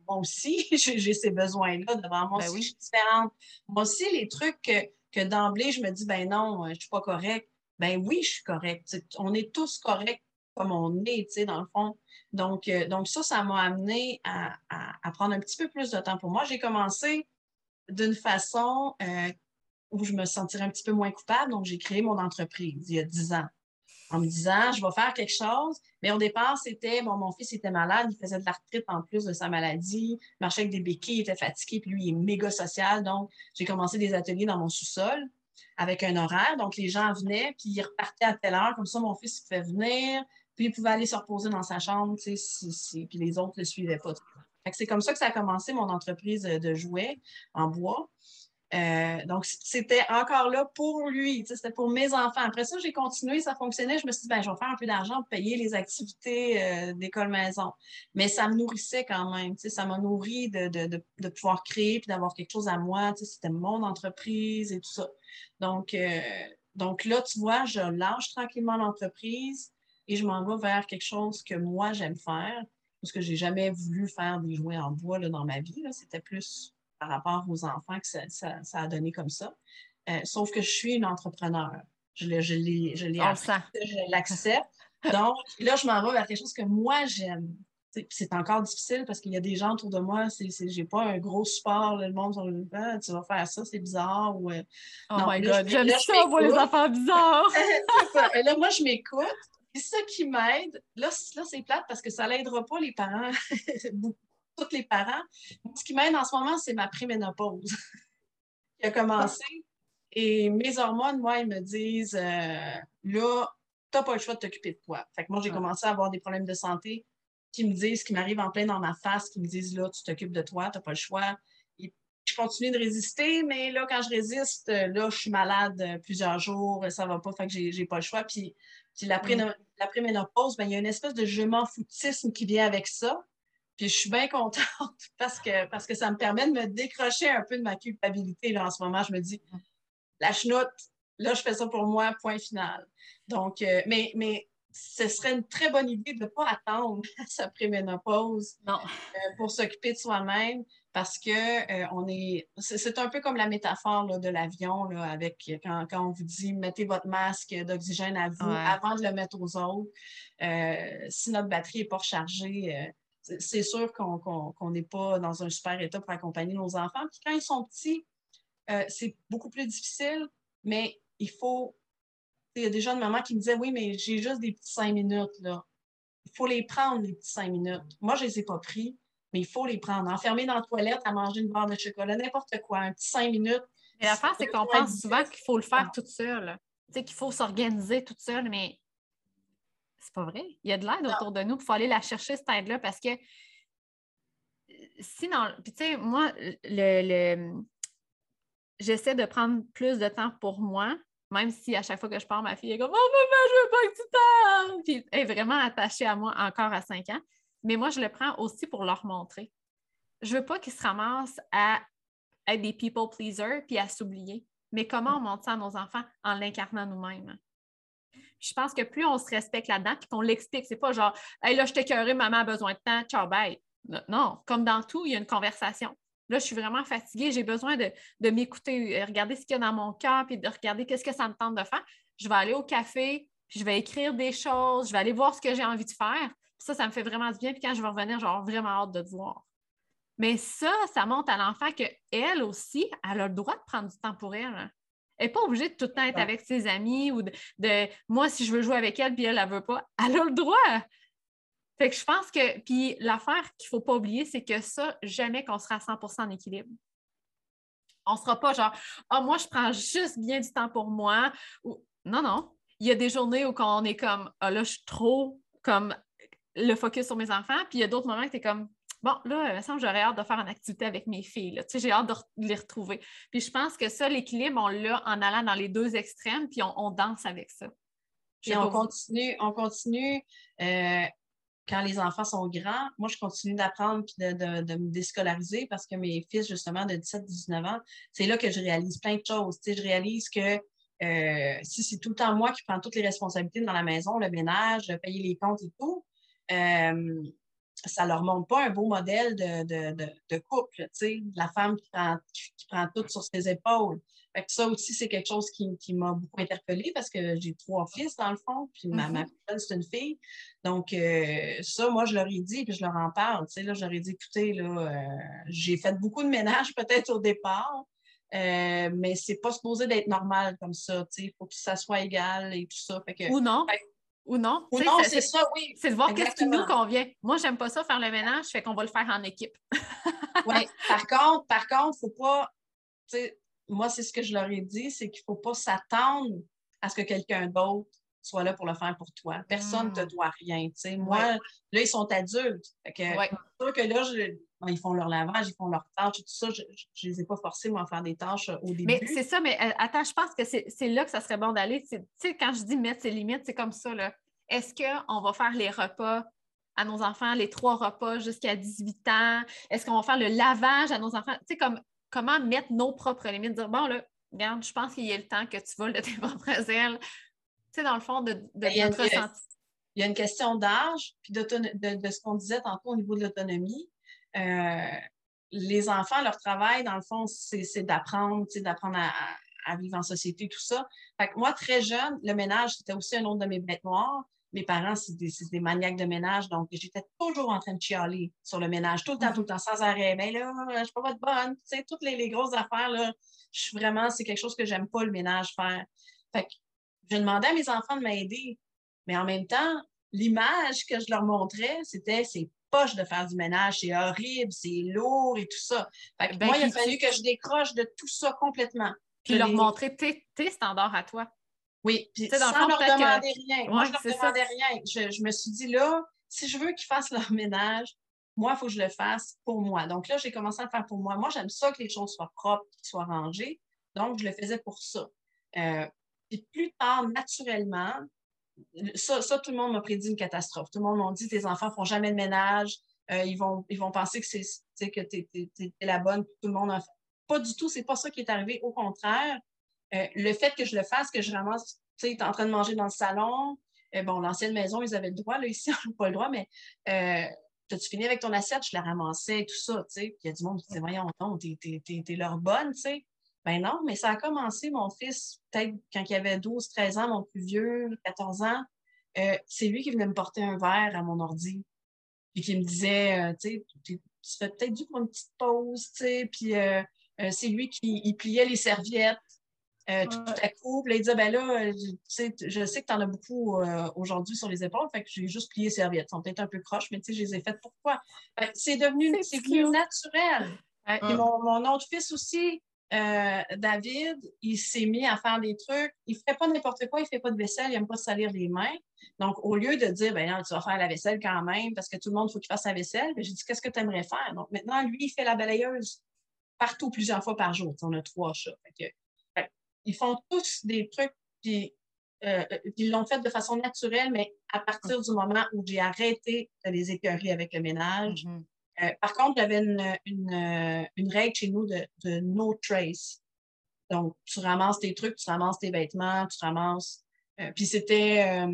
moi aussi, j'ai ces besoins-là devant moi ben aussi, je suis différente. Moi aussi, les trucs que, d'emblée, je me dis, ben non, je ne suis pas correcte. Ben oui, je suis correcte. On est tous corrects comme on est, tu sais, dans le fond. Donc, euh, donc ça, ça m'a amené à, prendre un petit peu plus de temps pour moi. J'ai commencé d'une façon euh, où je me sentirais un petit peu moins coupable. Donc, j'ai créé mon entreprise il y a dix ans en me disant, je vais faire quelque chose. Mais au départ, c'était, bon, mon fils était malade, il faisait de l'arthrite en plus de sa maladie, marchait avec des béquilles, il était fatigué, puis lui, il est méga social. Donc, j'ai commencé des ateliers dans mon sous-sol avec un horaire. Donc, les gens venaient, puis ils repartaient à telle heure. Comme ça, mon fils, il pouvait venir, puis il pouvait aller se reposer dans sa chambre, puis les autres ne le suivaient pas. C'est comme ça que ça a commencé mon entreprise de jouets en bois. Euh, donc, c'était encore là pour lui, c'était pour mes enfants. Après ça, j'ai continué, ça fonctionnait. Je me suis dit, ben, je vais faire un peu d'argent pour payer les activités euh, d'école maison. Mais ça me nourrissait quand même, ça m'a nourri de, pouvoir créer puis d'avoir quelque chose à moi. C'était mon entreprise et tout ça. Donc, euh, donc là, tu vois, je lâche tranquillement l'entreprise et je m'en vais vers quelque chose que moi, j'aime faire parce que j'ai jamais voulu faire des jouets en bois là, dans ma vie. C'était plus par rapport aux enfants que ça, a donné comme ça. Euh, sauf que je suis une entrepreneur. Je je je l'accepte. Donc, là, je m'en vais vers quelque chose que moi, j'aime. C'est encore difficile parce qu'il y a des gens autour de moi, c'est, j'ai pas un gros support, le monde sur le ah, tu vas faire ça, c'est bizarre. Ou, euh, oh my God, j'aime ça, moi, les enfants bizarres. là, moi, je m'écoute. Et ce qui m'aide, là, là c'est plate parce que ça n'aidera pas les parents tous les parents. Ce qui m'aide en ce moment, c'est ma préménopause qui a commencé. Et mes hormones, moi, ils me disent euh, là, tu n'as pas le choix de t'occuper de toi. Fait que moi, j'ai commencé à avoir des problèmes de santé qui me disent, qui m'arrivent en plein dans ma face, qui me disent là, tu t'occupes de toi, tu n'as pas le choix. je continue de résister, mais là, quand je résiste, là, je suis malade euh, plusieurs jours, ça va pas, fait que j'ai pas le choix. Puis, la, mm. la préménopause, ben, il y a une espèce de je m'en foutisme qui vient avec ça. Puis je suis bien contente parce que, parce que ça me permet de me décrocher un peu de ma culpabilité. Là, en ce moment, je me dis, la chenoute, là, je fais ça pour moi, point final. Donc, euh, mais, mais ce serait une très bonne idée de ne pas attendre sa préménopause non. Euh, pour s'occuper de soi-même parce que euh, on est. C'est un peu comme la métaphore de l'avion avec quand, quand, on vous dit mettez votre masque d'oxygène à vous avant de le mettre aux autres. si notre batterie n'est pas rechargée, c'est sûr qu'on n'est pas dans un super état pour accompagner nos enfants. Puis quand ils sont petits, euh, c'est beaucoup plus difficile, mais il faut. Il y a des jeunes mamans qui me disaient Oui, mais j'ai juste des petits cinq minutes. Là. Il faut les prendre, les petits cinq minutes. Moi, je ne les ai pas pris, mais il faut les prendre. Enfermer dans la toilette à manger une barre de chocolat, n'importe quoi, un petit cinq minutes. Mais l'affaire, c'est qu'on pense souvent qu'il faut le faire toute seule. Tu sais, qu'il faut s'organiser toute seule, mais c'est pas vrai. Il y a de l'aide autour de nous. Il faut aller la chercher, cette aide-là, parce que sinon, puis tu sais, moi, le, j'essaie de prendre plus de temps pour moi, même si à chaque fois que je pars, ma fille est comme Oh maman, je veux pas que tu parles! Puis elle est vraiment attachée à moi encore à 5 ans. Mais moi, je le prends aussi pour leur montrer. Je veux pas qu'ils se ramassent à être des people pleasers puis à s'oublier. Mais comment on montre ça à nos enfants en l'incarnant nous-mêmes? je pense que plus on se respecte là-dedans, puis qu'on l'explique, c'est pas genre, hey, là, je t'ai maman a besoin de temps, ciao, bye. Non, comme dans tout, il y a une conversation. Là, je suis vraiment fatiguée, j'ai besoin de, de m'écouter, euh, regarder ce qu'il y a dans mon cœur, puis de regarder qu'est-ce que ça me tente de faire. Je vais aller au café, puis je vais écrire des choses, je vais aller voir ce que j'ai envie de faire. ça, ça me fait vraiment du bien. Puis quand je vais revenir, j'ai vraiment hâte de te voir. Mais ça, ça montre à l'enfant qu'elle aussi, elle a le droit de prendre du temps pour elle. Elle n'est pas obligée de tout le temps être avec ses amis ou de, moi, si je veux jouer avec elle, puis elle ne veut pas. Elle a le droit. Fait que je pense que, puis l'affaire qu'il ne faut pas oublier, c'est que ça, jamais qu'on sera à 100 en équilibre. On ne sera pas genre, ah, moi, je prends juste bien du temps pour moi. Ou... Non, non. Il y a des journées où on est comme, ah là, je suis trop comme le focus sur mes enfants. Puis il y a d'autres moments que tu es comme, bon, là, il me semble que j'aurais hâte de faire une activité avec mes filles. Tu sais, j'ai hâte de les retrouver. Puis je pense que ça, l'équilibre, on l'a en allant dans les deux extrêmes, puis on, danse avec ça. Puis on continue, on continue euh, quand les enfants sont grands, moi, je continue d'apprendre puis de, me déscolariser parce que mes fils, justement, de 17-19 ans, c'est là que je réalise plein de choses. Tu je réalise que euh, si c'est tout le temps moi qui prends toutes les responsabilités dans la maison, le ménage, payer les comptes et tout, euh, ça leur montre pas un beau modèle de, de, de, couple, tu sais, la femme qui prend, qui, prend tout sur ses épaules. Fait ça aussi, c'est quelque chose qui, qui m'a beaucoup interpellée parce que j'ai trois fils, dans le fond, puis ma, ma mm-hmm. c'est une fille. Donc, euh, ça, moi, je leur ai dit, puis je leur en parle, tu sais, là, je leur ai dit, écoutez, là, euh, j'ai fait beaucoup de ménage peut-être au départ, euh, mais c'est pas supposé d'être normal comme ça, tu sais, il faut que ça soit égal et tout ça. Fait que, Ou non. Ou non? Ou non, c'est ça, oui. C'est de voir qu'est-ce qui nous convient. Moi, j'aime pas ça faire le ménage, fait qu'on va le faire en équipe. oui. Par contre, par contre, faut pas, tu sais, moi, c'est ce que je leur ai dit, c'est qu'il ne faut pas s'attendre à ce que quelqu'un d'autre soit là pour le faire pour toi. Personne ne te hmm. doit rien. Moi, là, ils sont adultes. Fait que, sûr que là, ils font leur lavage, ils font leurs tâches, tout ça. Je ne les ai pas forcés, moi, à faire des tâches euh, au début. Mais c'est ça, mais euh, attends, je pense que c'est là que ça serait bon d'aller. Tu sais, quand je dis mettre ses limites, c'est comme ça. Est-ce qu'on va faire les repas à nos enfants, les trois repas jusqu'à 18 ans? Est-ce qu'on va faire le lavage à nos enfants? Tu sais, comme comment mettre nos propres limites, dire bon, là, regarde, je pense qu'il y a le temps que tu voles de tes propres ailes. Tu sais, dans le fond, de, de notre ressenti. Il y a une question d'âge, puis de, de, ce qu'on disait tantôt au niveau de l'autonomie. Euh, les enfants, leur travail, dans le fond, c'est d'apprendre, d'apprendre à, à, vivre en société, tout ça. Fait que moi, très jeune, le ménage, c'était aussi un autre de mes bêtes noires mes parents, c'est des, maniaques de ménage, donc j'étais toujours en train de chialer sur le ménage, tout le temps, tout le temps, sans arrêt. Mais là, je suis pas votre bonne. Tu sais, toutes les, grosses affaires, là, je suis vraiment, c'est quelque chose que j'aime pas, le ménage, faire. Fait que je demandais à mes enfants de m'aider. Mais en même temps, l'image que je leur montrais, c'était c'est poche de faire du ménage, c'est horrible, c'est lourd et tout ça. Fait que ben, moi, il a fallu que je décroche de tout ça complètement. Puis leur montrer tes, tes standards à toi. Oui, puis sans leur demander rien. moi, je leur demandais rien. Je, me suis dit, là, si je veux qu'ils fassent leur ménage, moi, il faut que je le fasse pour moi. Donc là, j'ai commencé à le faire pour moi. Moi, j'aime ça que les choses soient propres, qu'ils soient rangées. Donc, je le faisais pour ça. Euh, puis plus tard, naturellement, ça, ça tout le monde m'a prédit une catastrophe. Tout le monde m'a dit, tes enfants ne font jamais de ménage. Euh, ils, vont, ils vont penser que c'est que tu es, la bonne, tout le monde a fait. Pas du tout, c'est pas ça qui est arrivé. Au contraire, euh, le fait que je le fasse, que je ramasse, tu sais, es en train de manger dans le salon. Euh, bon, l'ancienne maison, ils avaient le droit. Là, ici, on n'a pas le droit, mais as-tu fini avec ton assiette? Je la ramassais tout ça, tu sais. il y a du monde qui disait, voyons, non, t'es, leur bonne, tu sais. Ben non, mais ça a commencé, mon fils, peut-être quand il avait 12, 13 ans, mon plus vieux, 14 ans, c'est lui qui venait me porter un verre à mon ordi. Puis qui me disait, tu sais, tu fais peut-être dû pour une petite pause, tu sais. Puis c'est lui qui pliait les serviettes. Euh, tout, à coup, puis là, il disait, ben là, euh, je sais que tu en as beaucoup euh, aujourd'hui sur les épaules, fait que j'ai juste plié serviettes. Ils sont peut-être un peu croches, mais tu sais, je les ai faites pourquoi? c'est devenu, c'est naturel. mon, autre fils aussi, David, il s'est mis à faire des trucs. Il ne fait pas n'importe quoi, il ne fait pas de vaisselle, il n'aime pas se salir les mains. Donc, au lieu de dire, ben non, tu vas faire la vaisselle quand même, parce que tout le monde, faut qu'il fasse la vaisselle, ben, j'ai dit, qu'est-ce que tu aimerais faire? Donc, maintenant, lui, il fait la balayeuse partout plusieurs fois par jour. on a trois chats ils font tous des trucs, puis euh, ils l'ont fait de façon naturelle, mais à partir du moment où j'ai arrêté de les écœurer avec le ménage. Mm-hmm. Euh, par contre, j'avais une, une, euh, une, règle chez nous de, no trace. Donc, tu ramasses tes trucs, tu ramasses tes vêtements, tu ramasses. puis c'était.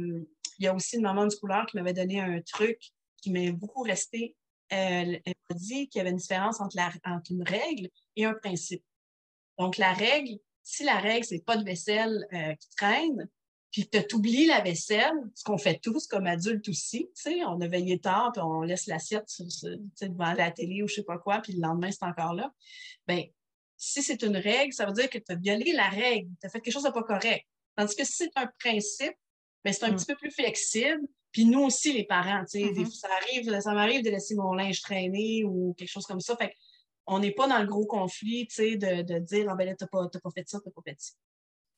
il y a aussi une maman du couleur qui m'avait donné un truc qui m'est beaucoup resté. Elle, dit qu'il y avait une différence entre, la, entre une règle et un principe. Donc, la règle, si la règle, c'est pas de vaisselle euh, qui traîne, puis que tu oublies la vaisselle, ce qu'on fait tous comme adultes aussi, tu sais, on a veillé tard, puis on laisse l'assiette devant la télé ou je sais pas quoi, puis le lendemain, c'est encore là. Bien, si c'est une règle, ça veut dire que tu as violé la règle, tu as fait quelque chose de pas correct. Tandis que si c'est un principe, bien, c'est un mm. petit peu plus flexible. Puis nous aussi, les parents, tu sais, mm-hmm. ça arrive, ça m'arrive de laisser mon linge traîner ou quelque chose comme ça. Fait on n'est pas dans le gros conflit, tu sais, de, de dire, ah ben là, t'as pas, pas fait ça, t'as pas fait ça.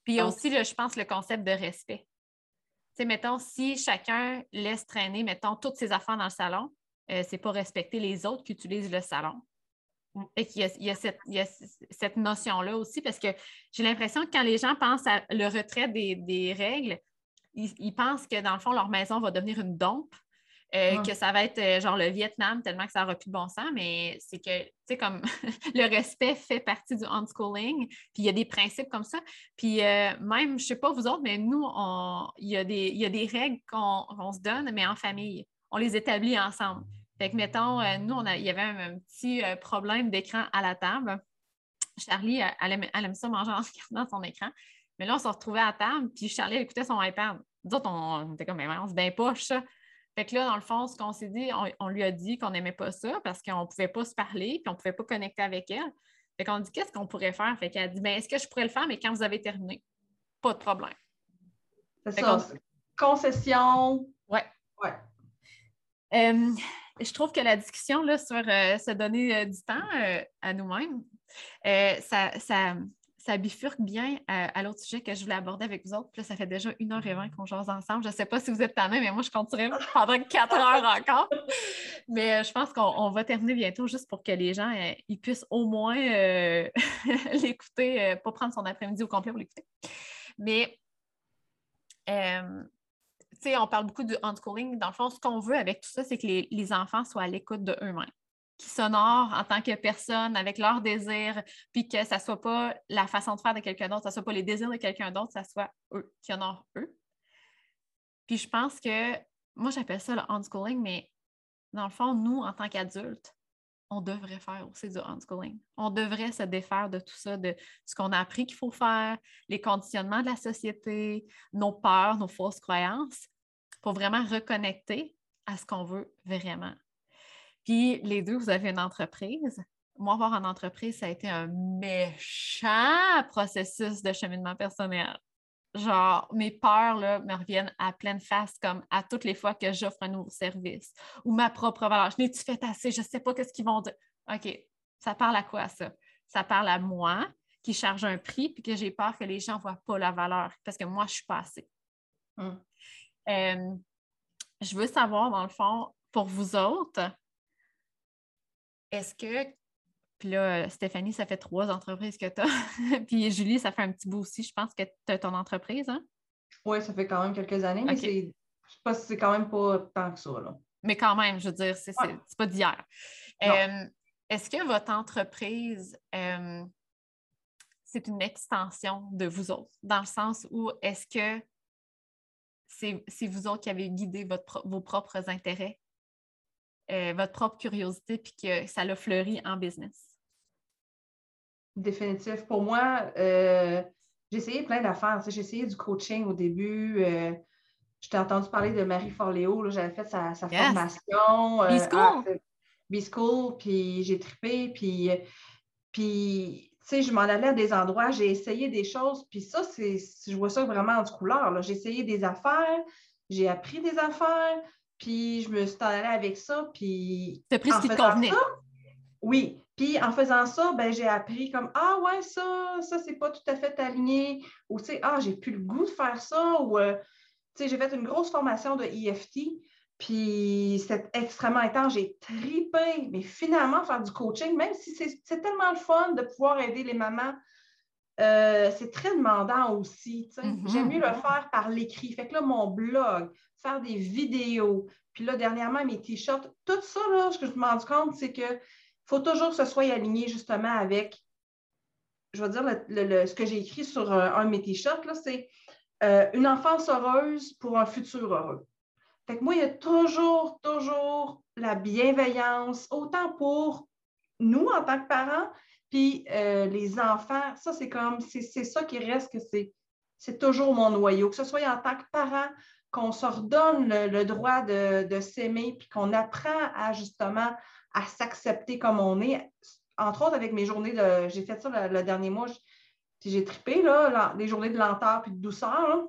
Puis il y a aussi, je pense, le concept de respect. Tu sais, mettons, si chacun laisse traîner, mettons, toutes ses affaires dans le salon, euh, c'est pas respecter les autres qui utilisent le salon. Et qu'il y a, cette, notion-là aussi, parce que j'ai l'impression que quand les gens pensent à le retrait des, règles, ils, pensent que dans le fond, leur maison va devenir une dompe, euh, que ça va être euh, genre le Vietnam tellement que ça n'aura plus de bon sens, mais c'est que, tu sais, comme le respect fait partie du unschooling, puis il y a des principes comme ça. Puis euh, même, je ne sais pas vous autres, mais nous, il y, a des règles qu'on se donne, mais en famille. On les établit ensemble. Fait que, mettons, nous, il y avait un, petit problème d'écran à la table. Charlie, elle, aime, ça manger en regardant son écran. Mais là, on se retrouvait à table, puis Charlie écoutait son iPad. Nous autres, on, était comme, mais on se bien poche, ça. Fait que là, dans le fond, ce qu'on s'est dit, on, lui a dit qu'on n'aimait pas ça parce qu'on ne pouvait pas se parler, puis on ne pouvait pas connecter avec elle. Fait qu'on dit qu'est-ce qu'on pourrait faire? Fait qu'elle a dit ben, est-ce que je pourrais le faire, mais quand vous avez terminé? Pas de problème. C'est ça. Concession. Ouais. Ouais. Euh, je trouve que la discussion là, sur euh, se donner euh, du temps à nous-mêmes, ça, ça, ça bifurque bien à, l'autre sujet que je voulais aborder avec vous autres. Puis là, ça fait déjà une heure et vingt qu'on jase ensemble. Je ne sais pas si vous êtes tannés, mais moi, je continuerai pendant quatre heures encore. Mais euh, je pense qu'on va terminer bientôt juste pour que les gens euh, ils puissent au moins euh, l'écouter, pas prendre son après-midi au complet pour l'écouter. Mais, tu sais, on parle beaucoup du unschooling. Dans le fond, ce qu'on veut avec tout ça, c'est que les, les enfants soient à l'écoute de eux-mêmes qui s'honorent en tant que personne avec leurs désirs, puis que ça ne soit pas la façon de faire de quelqu'un d'autre, ça ne soit pas les désirs de quelqu'un d'autre, ça soit eux qui honorent eux. Puis je pense que, moi j'appelle ça le unschooling, mais dans le fond, nous, en tant qu'adultes, on devrait faire aussi du unschooling. On devrait se défaire de tout ça, de ce qu'on a appris qu'il faut faire, les conditionnements de la société, nos peurs, nos fausses croyances, pour vraiment reconnecter à ce qu'on veut vraiment. Puis les deux, vous avez une entreprise. Moi, avoir une entreprise, ça a été un méchant processus de cheminement personnel. Genre, mes peurs là, me reviennent à pleine face, comme à toutes les fois que j'offre un nouveau service ou ma propre valeur. Je n'ai-tu fait assez? Je ne sais pas ce qu'ils vont dire. OK, ça parle à quoi ça? Ça parle à moi qui charge un prix puis que j'ai peur que les gens ne voient pas la valeur parce que moi, je suis pas assez. Hum. Euh, je veux savoir, dans le fond, pour vous autres, est-ce que, puis là, Stéphanie, ça fait trois entreprises que tu as, puis Julie, ça fait un petit bout aussi, je pense que tu as ton entreprise, hein? Oui, ça fait quand même quelques années, mais c'est, je sais pas c'est quand même pas tant que ça, là. Mais quand même, je veux dire, c'est, pas d'hier. Euh, est-ce que votre entreprise, euh, c'est une extension de vous autres, dans le sens où est-ce que c'est, vous autres qui avez guidé votre, vos propres intérêts? Euh, votre propre curiosité puis que ça l'a fleuri en business? Définitif. Pour moi, euh, j'ai essayé plein d'affaires. J'ai essayé du coaching au début. Euh, je t'ai entendu parler de Marie Forléo. J'avais fait sa, formation. B-School. puis j'ai trippé. Puis, puis tu sais, je m'en allais à des endroits, j'ai essayé des choses, puis ça, c'est, je vois ça vraiment en couleur. J'ai essayé des affaires, j'ai appris des affaires, puis je me suis allée avec ça. Puis. Tu pris ce qui te convenait. oui. Puis en faisant ça, ben, j'ai appris comme Ah ouais, ça, ça, c'est pas tout à fait aligné. Ou tu sais, ah, j'ai plus le goût de faire ça. Ou euh, tu sais, j'ai fait une grosse formation de EFT. Puis c'est extrêmement intense. J'ai tripé. Mais finalement, faire du coaching, même si c'est tellement le fun de pouvoir aider les mamans. Euh, c'est très demandant aussi. Mm-hmm. J'aime mieux le faire par l'écrit. Fait que là, mon blog, faire des vidéos. Puis là, dernièrement, mes t-shirts, tout ça, là, ce que je me rends compte, c'est qu'il faut toujours que ce soit aligné justement avec, je vais dire, ce que j'ai écrit sur euh, un, de mes t-shirts, c'est euh, une enfance heureuse pour un futur heureux. Fait que moi, il y a toujours, toujours la bienveillance, autant pour nous en tant que parents, puis euh, les enfants. Ça, c'est comme, c'est ça qui reste que c'est toujours mon noyau. Que ce soit en tant que parent, qu'on se redonne le, droit de, s'aimer, puis qu'on apprend à justement à s'accepter comme on est. Entre autres, avec mes journées de. J'ai fait ça le, dernier mois, j'ai trippé, là, les journées de lenteur puis de douceur.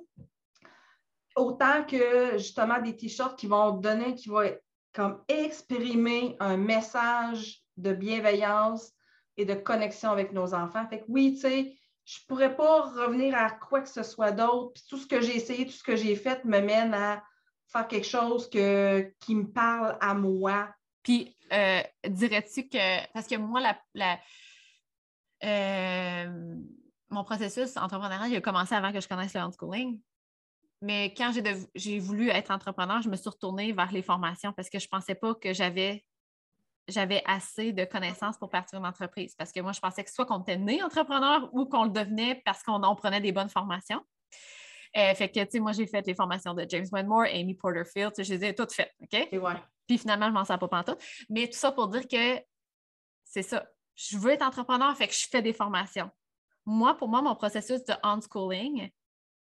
Autant que justement des t-shirts qui vont donner, qui vont comme exprimer un message de bienveillance et de connexion avec nos enfants. Fait que oui, tu sais, je ne pourrais pas revenir à quoi que ce soit d'autre. Puis tout ce que j'ai essayé, tout ce que j'ai fait me mène à faire quelque chose que, qui me parle à moi. Puis, euh, dirais-tu que, parce que moi, euh, mon processus entrepreneurial, il a commencé avant que je connaisse le homeschooling. Mais quand j'ai voulu être entrepreneur, je me suis retournée vers les formations parce que je ne pensais pas que j'avais j'avais assez de connaissances pour partir d'une entreprise. Parce que moi, je pensais que soit qu'on était né entrepreneur ou qu'on le devenait parce qu'on prenait des bonnes formations. Euh, fait que, tu sais, moi, j'ai fait les formations de James Wedmore, Amy Porterfield, je les ai toutes faites, OK? Puis finalement, je m'en sers pas pantoute. Mais tout ça pour dire que c'est ça. Je veux être entrepreneur, fait que je fais des formations. Moi, pour moi, mon processus de unschooling,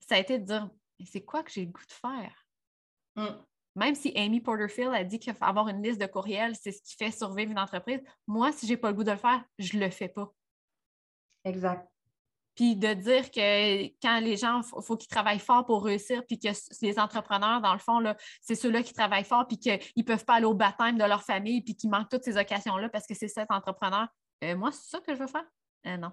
ça a été de dire, c'est quoi que j'ai le goût de faire? Mm. Même si Amy Porterfield a dit qu'il faut avoir une liste de courriels, c'est ce qui fait survivre une entreprise, moi, si je n'ai pas le goût de le faire, je ne le fais pas. Exact. Puis de dire que quand les gens, il faut, qu'ils travaillent fort pour réussir, puis que les entrepreneurs, dans le fond, c'est ceux-là qui travaillent fort, puis qu'ils ne peuvent pas aller au baptême de leur famille, puis qu'ils manquent toutes ces occasions-là parce que c'est cet entrepreneur. Euh, moi, c'est ça que je veux faire? Euh, non.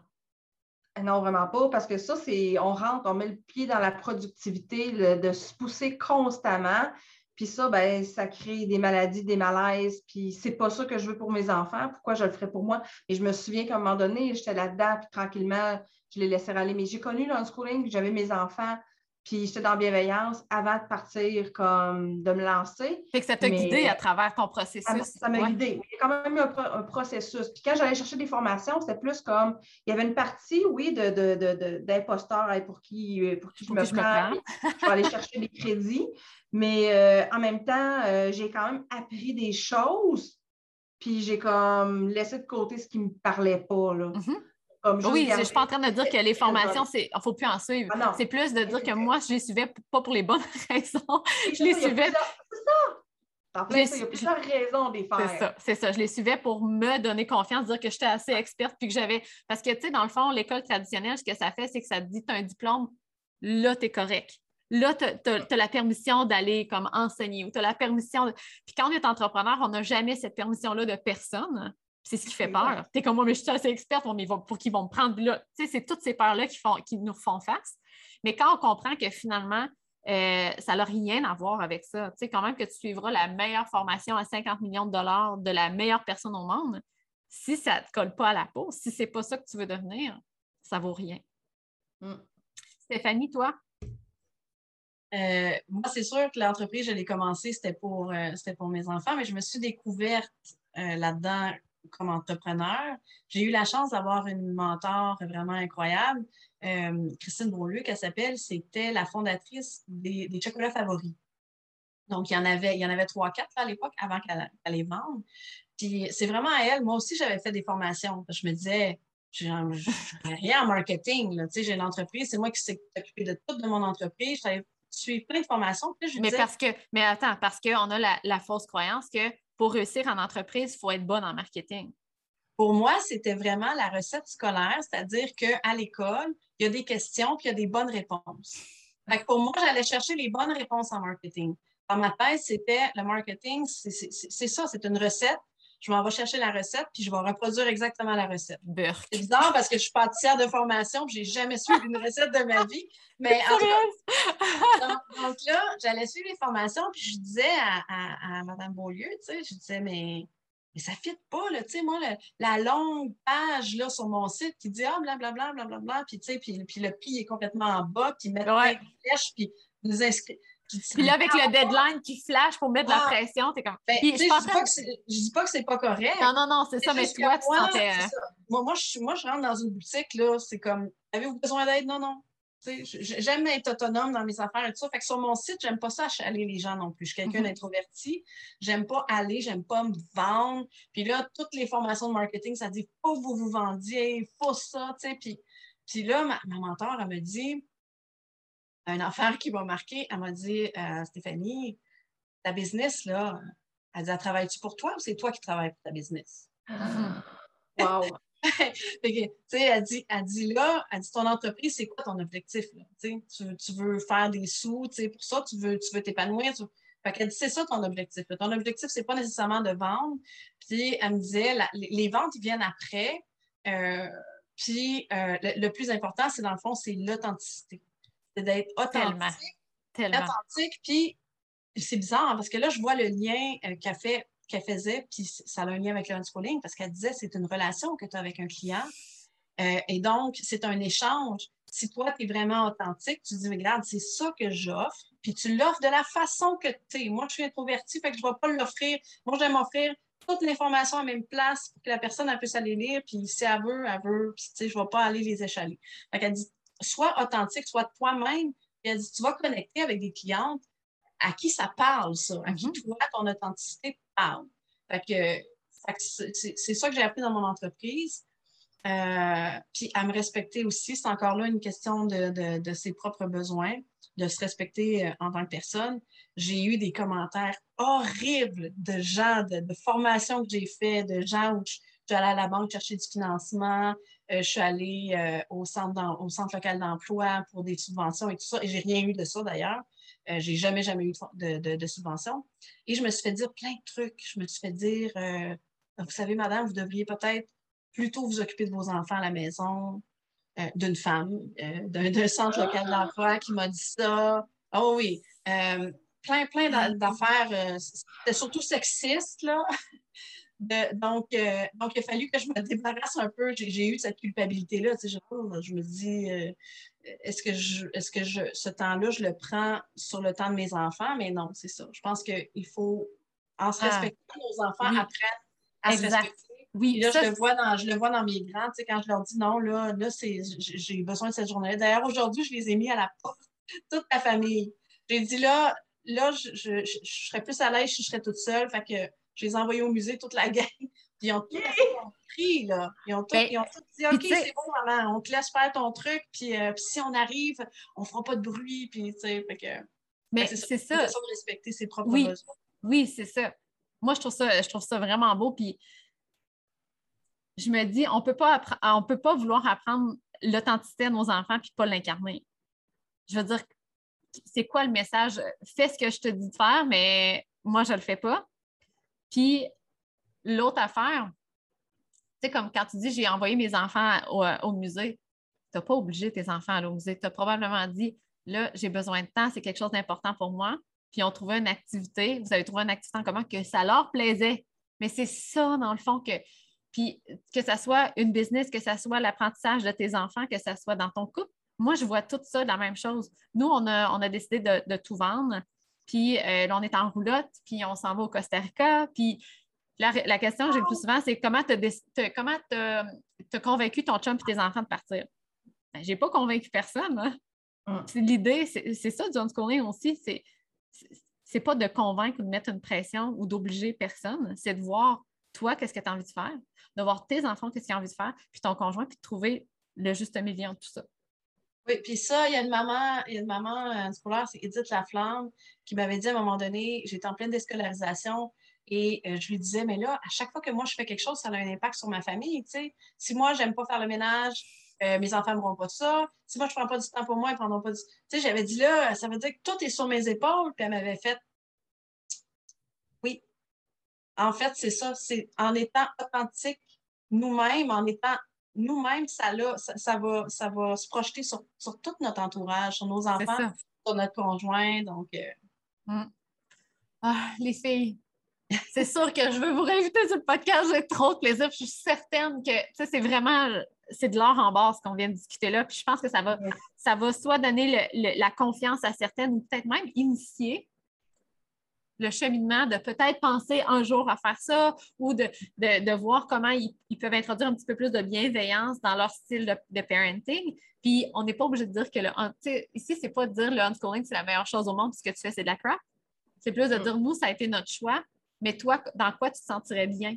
Euh, non, vraiment pas, parce que ça, c'est on rentre, on met le pied dans la productivité, de se pousser constamment. Puis ça, ben, ça crée des maladies, des malaises. Puis c'est pas ça que je veux pour mes enfants. Pourquoi je le ferais pour moi? Et je me souviens qu'à un moment donné, j'étais là-dedans, puis tranquillement, je les laissais aller. Mais j'ai connu l'unschooling, j'avais mes enfants, puis j'étais dans bienveillance avant de partir, comme de me lancer. Fait que ça t'a guidé à travers ton processus. Ça m'a guidé. Il y a quand même eu un, processus. Puis quand j'allais chercher des formations, c'était plus comme, il y avait une partie, oui, d'imposteurs de, de, pour qui, pour qui je, me, prends. je vais aller chercher des crédits. Mais euh, en même temps, euh, j'ai quand même appris des choses, puis j'ai comme laissé de côté ce qui ne me parlait pas. Là. Oui, je ne suis pas en train de dire que les formations, il ne faut plus en suivre. Ah c'est plus de dire que moi, je les suivais pas pour les bonnes raisons. je les suivais. C'est ça! il y a plusieurs raisons des faire. C'est ça, c'est ça. Je les suivais pour me donner confiance, dire que j'étais assez experte, puis que j'avais. Parce que, tu sais, dans le fond, l'école traditionnelle, ce que ça fait, c'est que ça te dit tu as un diplôme, là, tu es correct là, tu as, la permission d'aller comme enseigner ou tu as la permission. Puis quand on est entrepreneur, on n'a jamais cette permission-là de personne. C'est ce qui fait peur. Tu es comme moi, mais je suis assez experte mais pour qu'ils vont me prendre là. Tu sais, c'est toutes ces peurs-là qui, font, qui nous font face. Mais quand on comprend que finalement, euh, ça n'a rien à voir avec ça. Tu sais, quand même que tu suivras la meilleure formation à 50 millions de dollars de la meilleure personne au monde, si ça ne te colle pas à la peau, si ce n'est pas ça que tu veux devenir, ça ne vaut rien. Mm. Stéphanie, toi? Euh, moi, c'est sûr que l'entreprise, je l'ai commencé, c'était pour, euh, pour mes enfants, mais je me suis découverte euh, là-dedans comme entrepreneur. J'ai eu la chance d'avoir une mentor vraiment incroyable, Christine Beaulieu, qu'elle s'appelle, c'était la fondatrice des, chocolats favoris. Donc, il y en avait, il y en avait trois, quatre à l'époque avant qu'elle les vende. Puis c'est vraiment à elle. Moi aussi, j'avais fait des formations. Je me disais, je n'ai rien en marketing. J'ai une entreprise, c'est moi qui s'est occupé de tout de mon entreprise suis plein de formations. mais parce que, mais attends, parce qu'on a la, fausse croyance que pour réussir en entreprise, il faut être bonne en marketing. Pour moi, c'était vraiment la recette scolaire, c'est-à-dire qu'à l'école, il y a des questions puis il y a des bonnes réponses. pour moi, j'allais chercher les bonnes réponses en marketing. Dans ma tête, c'était le marketing, c'est ça, c'est une recette je m'en vais chercher la recette, puis je vais reproduire exactement la recette. C'est bizarre parce que je suis pâtissière de formation, puis j'ai jamais suivi une recette de ma vie. Mais donc, là, j'allais suivre les formations, puis je disais à, à, Mme Beaulieu, tu sais, je disais, mais, mais ça ne fit pas, là, tu sais, moi, la longue page là, sur mon site qui dit, ah, blablabla, blablabla, puis tu sais, puis, puis le prix est complètement en bas, puis mettre ouais. flèches, puis nous inscrire. Puis là, avec le deadline qui flash pour mettre de la ah. pression, t'es comme. Ben, je, ne dis pas que c'est pas correct. Non, non, non, c'est ça, mais toi, tu moi, moi, je, moi, je rentre dans une boutique, là, c'est comme Avez-vous besoin d'aide? Non, non. J'aime être autonome dans mes affaires et tout ça. Fait que sur mon site, j'aime pas ça achaler les gens non plus. Je suis quelqu'un mm-hmm. d'introverti. J'aime pas aller, j'aime pas me vendre. Puis là, toutes les formations de marketing, ça dit faut que vous vous vendiez, faut ça, tu sais. Puis, puis là, ma, ma mentor, elle me dit une affaire qui m'a marqué. Elle m'a dit euh, Stéphanie, ta business, là, elle dit, travaille tu pour toi ou c'est toi qui travailles pour ta business? Ah. Wow! elle dit, elle dit là, elle dit ton entreprise, c'est quoi ton objectif? Là? Tu, tu, veux faire des sous, pour ça, tu veux, tu veux t'épanouir. Fait qu'elle dit, c'est ça ton objectif. Ton objectif, c'est pas nécessairement de vendre. Puis elle me disait, les, ventes, ils viennent après. Euh, puis euh, le, plus important, c'est dans le fond, c'est l'authenticité. C'est d'être authentique. Tellement. Authentique, puis c'est bizarre hein, parce que là, je vois le lien euh, qu'elle fait qu'elle faisait, puis ça a un lien avec le unschooling parce qu'elle disait c'est une relation que tu as avec un client. Euh, et donc, c'est un échange. Si toi, tu es vraiment authentique, tu dis, regarde, c'est ça que j'offre, puis tu l'offres de la façon que tu es. Moi, je suis introvertie, fait que je ne vais pas l'offrir. Moi, je vais m'offrir toute l'information à la même place pour que la personne elle puisse aller lire, puis si elle veut, elle veut, puis tu sais, je ne vais pas aller les échaler. Fait qu'elle dit, sois authentique, sois toi-même, puis elle dit, tu vas connecter avec des clientes à qui ça parle, ça, à qui mm-hmm. toi, ton authenticité parle. Fait que, c'est ça que j'ai appris dans mon entreprise. Euh, puis à me respecter aussi, c'est encore là une question de, ses propres besoins, de se respecter euh, en tant que personne. J'ai eu des commentaires horribles de gens, de, formations que j'ai fait, de gens où je, suis allée à la banque chercher du financement, je suis allée au, centre au centre local d'emploi pour des subventions et tout ça, et j'ai rien eu de ça d'ailleurs. Euh, j'ai jamais, jamais eu de, de, subvention. Et je me suis fait dire plein de trucs. Je me suis fait dire, euh, vous savez, madame, vous devriez peut-être plutôt vous occuper de vos enfants à la maison, euh, d'une femme, d'un centre local d'emploi qui m'a dit ça. Oh oui, plein, plein d'affaires. C'était surtout sexiste, là. Donc, donc, il a fallu que je me débarrasse un peu. J'ai eu cette culpabilité-là. je, je, me dis, est-ce que, je, est-ce que je, ce temps-là, je le prends sur le temps de mes enfants? Mais non, c'est ça. Je pense qu'il faut, en se ah. respectant, nos enfants apprennent à se respecter. Oui, là, je, le vois dans, je le vois dans mes grands, tu sais, quand je leur dis non, là, là c'est, j'ai besoin de cette journée-là. D'ailleurs, aujourd'hui, je les ai mis à la porte, toute la famille. J'ai dit là, là, je, je, je, serais plus à l'aise si je serais toute seule. Fait que je les ai envoyés au musée, toute la gang. Puis ils ont tout compris, là. Ils ont tout, ben, ils ont tout dit, OK, c'est bon, maman, on te laisse faire ton truc, puis, euh, puis si on arrive, on fera pas de bruit, puis, tu sais, fait que... Mais c'est ça. de respecter ses propres oui. besoins. Oui, c'est ça. Moi, je trouve ça, je trouve ça vraiment beau, puis je me dis, on peut pas on peut pas vouloir apprendre l'authenticité à nos enfants puis pas l'incarner. Je veux dire, c'est quoi le message? Fais ce que je te dis de faire, mais moi, je le fais pas. Puis l'autre affaire, tu sais, comme quand tu dis j'ai envoyé mes enfants au, musée, tu n'as pas obligé tes enfants à aller au musée. Tu as probablement dit là, j'ai besoin de temps, c'est quelque chose d'important pour moi. Puis on trouvait une activité, vous avez trouvé une activité en commun que ça leur plaisait. Mais c'est ça, dans le fond, que. Puis que ce soit une business, que ce soit l'apprentissage de tes enfants, que ce soit dans ton couple, moi, je vois tout ça de la même chose. Nous, on a, on a décidé de, tout vendre. Puis euh, là, on est en roulotte, puis on s'en va au Costa Rica. Puis la, question que j'ai le plus souvent, c'est comment tu as, convaincu ton chum et tes enfants de partir? Ben, je n'ai pas convaincu personne. Hein. Hum. L'idée, c'est ça du homeschooling aussi, c'est c'est pas de convaincre ou de mettre une pression ou d'obliger personne, c'est de voir toi, qu'est-ce que tu as envie de faire, de voir tes enfants, qu'est-ce qu'ils ont envie de faire, puis ton conjoint, puis de trouver le juste milieu entre tout ça. Oui, puis ça, il y a une maman, il y a une maman euh, scolaire, c'est Edith Laflamme, qui m'avait dit à un moment donné, j'étais en pleine déscolarisation, et euh, je lui disais, mais là, à chaque fois que moi je fais quelque chose, ça a un impact sur ma famille. Tu sais. Si moi, j'aime pas faire le ménage, euh, mes enfants ne feront pas ça. Si moi, je prends pas du temps pour moi, ils ne prendront pas du Tu sais, j'avais dit là, ça veut dire que tout est sur mes épaules. Puis elle m'avait fait Oui. En fait, c'est ça. C'est en étant authentique nous-mêmes, en étant nous-mêmes, ça, ça, va, ça va se projeter sur, tout notre entourage, sur nos enfants, sur notre conjoint. Donc. Euh, mm. Ah, les filles, c'est sûr que je veux vous réinviter sur le podcast. J'ai trop de plaisir. Je suis certaine que c'est vraiment c'est de l'or en base qu'on vient de discuter là. Puis je pense que ça va, ça va soit donner la confiance à certaines ou peut-être même initier le cheminement de peut-être penser un jour à faire ça ou de, de, voir comment ils, peuvent introduire un petit peu plus de bienveillance dans leur style de, parenting. Puis on n'est pas obligé de dire que le ici, c'est pas de dire le unschooling, c'est la meilleure chose au monde, puis ce que tu fais, c'est de la crap. C'est plus de mm. dire nous, ça a été notre choix, mais toi, dans quoi tu te sentirais bien?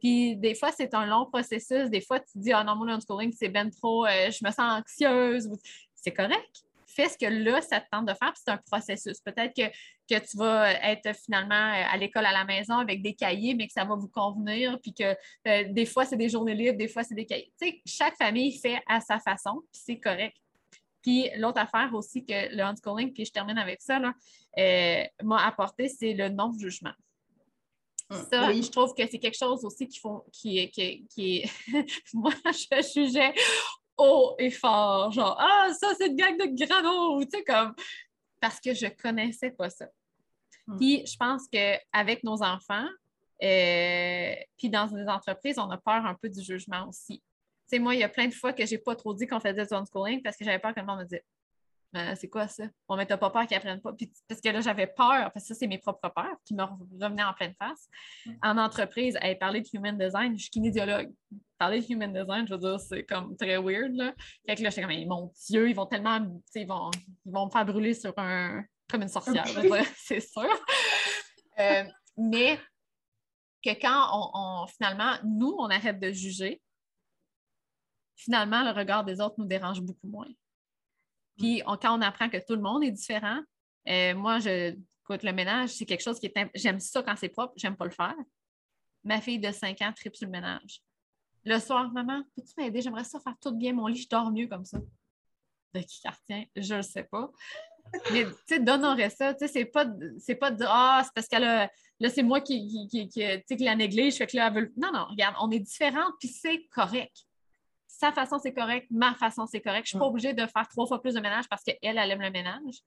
Puis des fois, c'est un long processus. Des fois, tu te dis, ah non, mon unschooling, c'est ben trop, euh, je me sens anxieuse. C'est correct. Fais ce que là, ça te tente de faire, puis c'est un processus. Peut-être que, tu vas être finalement euh, à l'école à la maison avec des cahiers, mais que ça va vous convenir, puis que euh, des fois, c'est des journées libres, des fois, c'est des cahiers. Tu sais, chaque famille fait à sa façon, puis c'est correct. Puis l'autre affaire aussi que le unschooling, puis je termine avec ça, m'a apporté, c'est le non-jugement. Mm. Ça, je trouve que c'est quelque chose aussi qui, font, qui, qui, qui est. Moi, je jugeais haut et fort, genre, ah, ça, c'est une gang de grano, tu sais, comme. Parce que je connaissais pas ça. Mm. Puis, je pense qu'avec nos enfants, euh, puis dans des entreprises, on a peur un peu du jugement aussi. Tu sais, moi, il y a plein de fois que j'ai pas trop dit qu'on faisait du homeschooling parce que j'avais peur que le monde me dise euh, c'est quoi ça? Bon, mais t'as pas peur qu'ils apprennent pas. Puis, parce que là, j'avais peur, parce que ça, c'est mes propres peurs qui me revenaient en pleine face. Mm. En entreprise, elle parlait de human design, je suis kinésiologue. Parler de human design, je veux dire, c'est comme très weird. Là. Fait que là, j'étais comme, mon Dieu, ils vont tellement, ils vont, ils vont me faire brûler sur un, comme une sorcière, c'est sûr. Euh, mais que quand on, finalement, nous, on arrête de juger, finalement, le regard des autres nous dérange beaucoup moins. Puis quand on apprend que tout le monde est différent, euh, moi, je, écoute, le ménage, c'est quelque chose qui est. J'aime ça quand c'est propre, j'aime pas le faire. Ma fille de 5 ans tripe sur le ménage. Le soir, maman, peux-tu m'aider? J'aimerais ça faire tout bien mon lit, je dors mieux comme ça. De qui retient? Je ne sais pas. Mais tu sais, d'honorer ça, tu sais, c'est pas, pas de dire Ah, c'est parce qu'elle a. Là, c'est moi qui, qui, qui, la néglige, fait que là, elle veut. Non, non, regarde, on est différentes, puis c'est correct sa façon, c'est correct, ma façon, c'est correct. Je ne suis pas obligée de faire trois fois plus de ménage parce qu'elle, elle aime le ménage.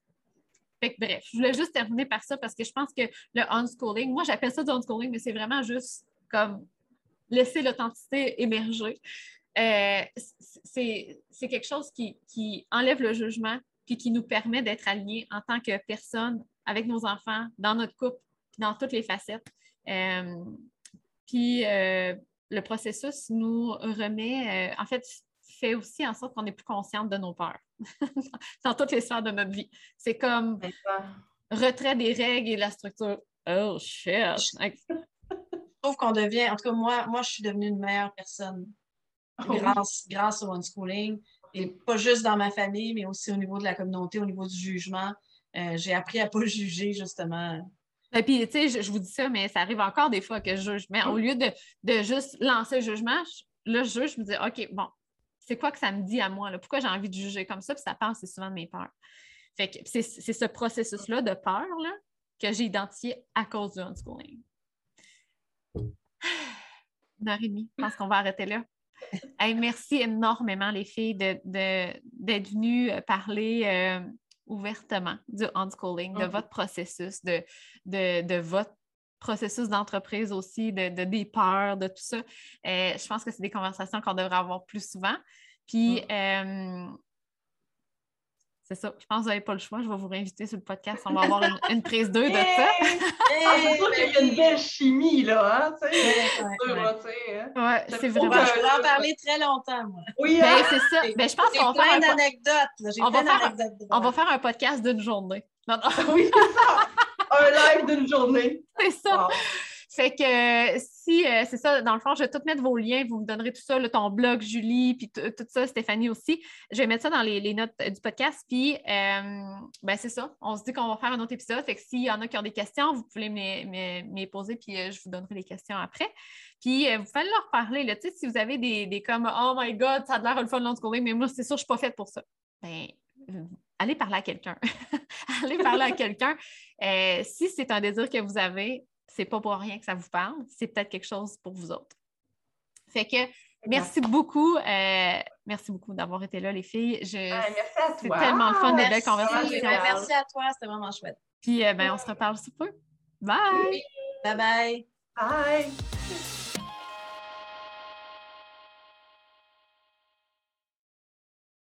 Fait que, bref, je voulais juste terminer par ça parce que je pense que le unschooling, moi j'appelle ça du unschooling, mais c'est vraiment juste comme laisser l'authenticité émerger. Euh, c'est quelque chose qui, enlève le jugement puis qui nous permet d'être alignés en tant que personne avec nos enfants, dans notre couple, puis dans toutes les facettes. Euh, puis euh, le processus nous remet, euh, en fait, fait aussi en sorte qu'on est plus consciente de nos peurs dans toutes les sphères de notre vie. C'est comme retrait des règles et de la structure. Oh shit! Je trouve qu'on devient, en tout cas, moi, moi, je suis devenue une meilleure personne oh grâce, grâce au unschooling. Et pas juste dans ma famille, mais aussi au niveau de la communauté, au niveau du jugement. Euh, j'ai appris à ne pas juger, justement, et puis, tu sais, je, vous dis ça, mais ça arrive encore des fois que je juge. Mais au lieu de, juste lancer le jugement, là, je juge, je me dis, OK, bon, c'est quoi que ça me dit à moi? Là? Pourquoi j'ai envie de juger comme ça? Puis ça passe souvent de mes peurs. Fait que c'est ce processus-là de peur là, que j'ai identifié à cause du unschooling. Une heure et demie. Je pense qu'on va arrêter là. merci énormément, les filles, d'être de, venues parler. Euh, ouvertement du unschooling, de mm. votre processus, de, de, votre processus d'entreprise aussi, de, des peurs, de tout ça. Euh, je pense que c'est des conversations qu'on devrait avoir plus souvent. Puis, mm. euh, c'est ça. Je pense que vous n'avez pas le choix. Je vais vous réinviter sur le podcast. On va avoir une, prise 2 de ça. Ah, c'est sûr qu'il y a une belle chimie, là. Hein, c'est hein. c'est vraiment. Je vais en parler très longtemps, moi. Oui, ben, hein? c'est ça. Ben, je pense qu'on va faire. Plein d'anecdotes. On, va faire... on va faire un podcast d'une journée. oui, c'est ça. Un live d'une journée. C'est ça. Fait que si, euh, c'est ça, dans le fond, je vais tout mettre vos liens, vous me donnerez tout ça, ton blog, Julie, puis tout ça, Stéphanie aussi. Je vais mettre ça dans les, notes du podcast. Puis, euh, ben c'est ça, on se dit qu'on va faire un autre épisode. Fait que s'il y en a qui ont des questions, vous pouvez me les poser, puis euh, je vous donnerai les questions après. Puis, vous fallait leur parler, là, si vous avez des, des comme « Oh my God, ça a l'air le fun de mais moi, c'est sûr, je ne suis pas faite pour ça. » Ben, allez parler à quelqu'un. allez parler à quelqu'un. si c'est un désir que vous avez, c'est pas pour rien que ça vous parle, c'est peut-être quelque chose pour vous autres. Fait que merci beaucoup. Euh, merci beaucoup d'avoir été là, les filles. Je, merci à toi. C'est tellement le fun, de belles conversations. Merci à toi, c'était vraiment chouette. Puis, euh, ben, on se reparle super. Bye! Bye bye! Bye!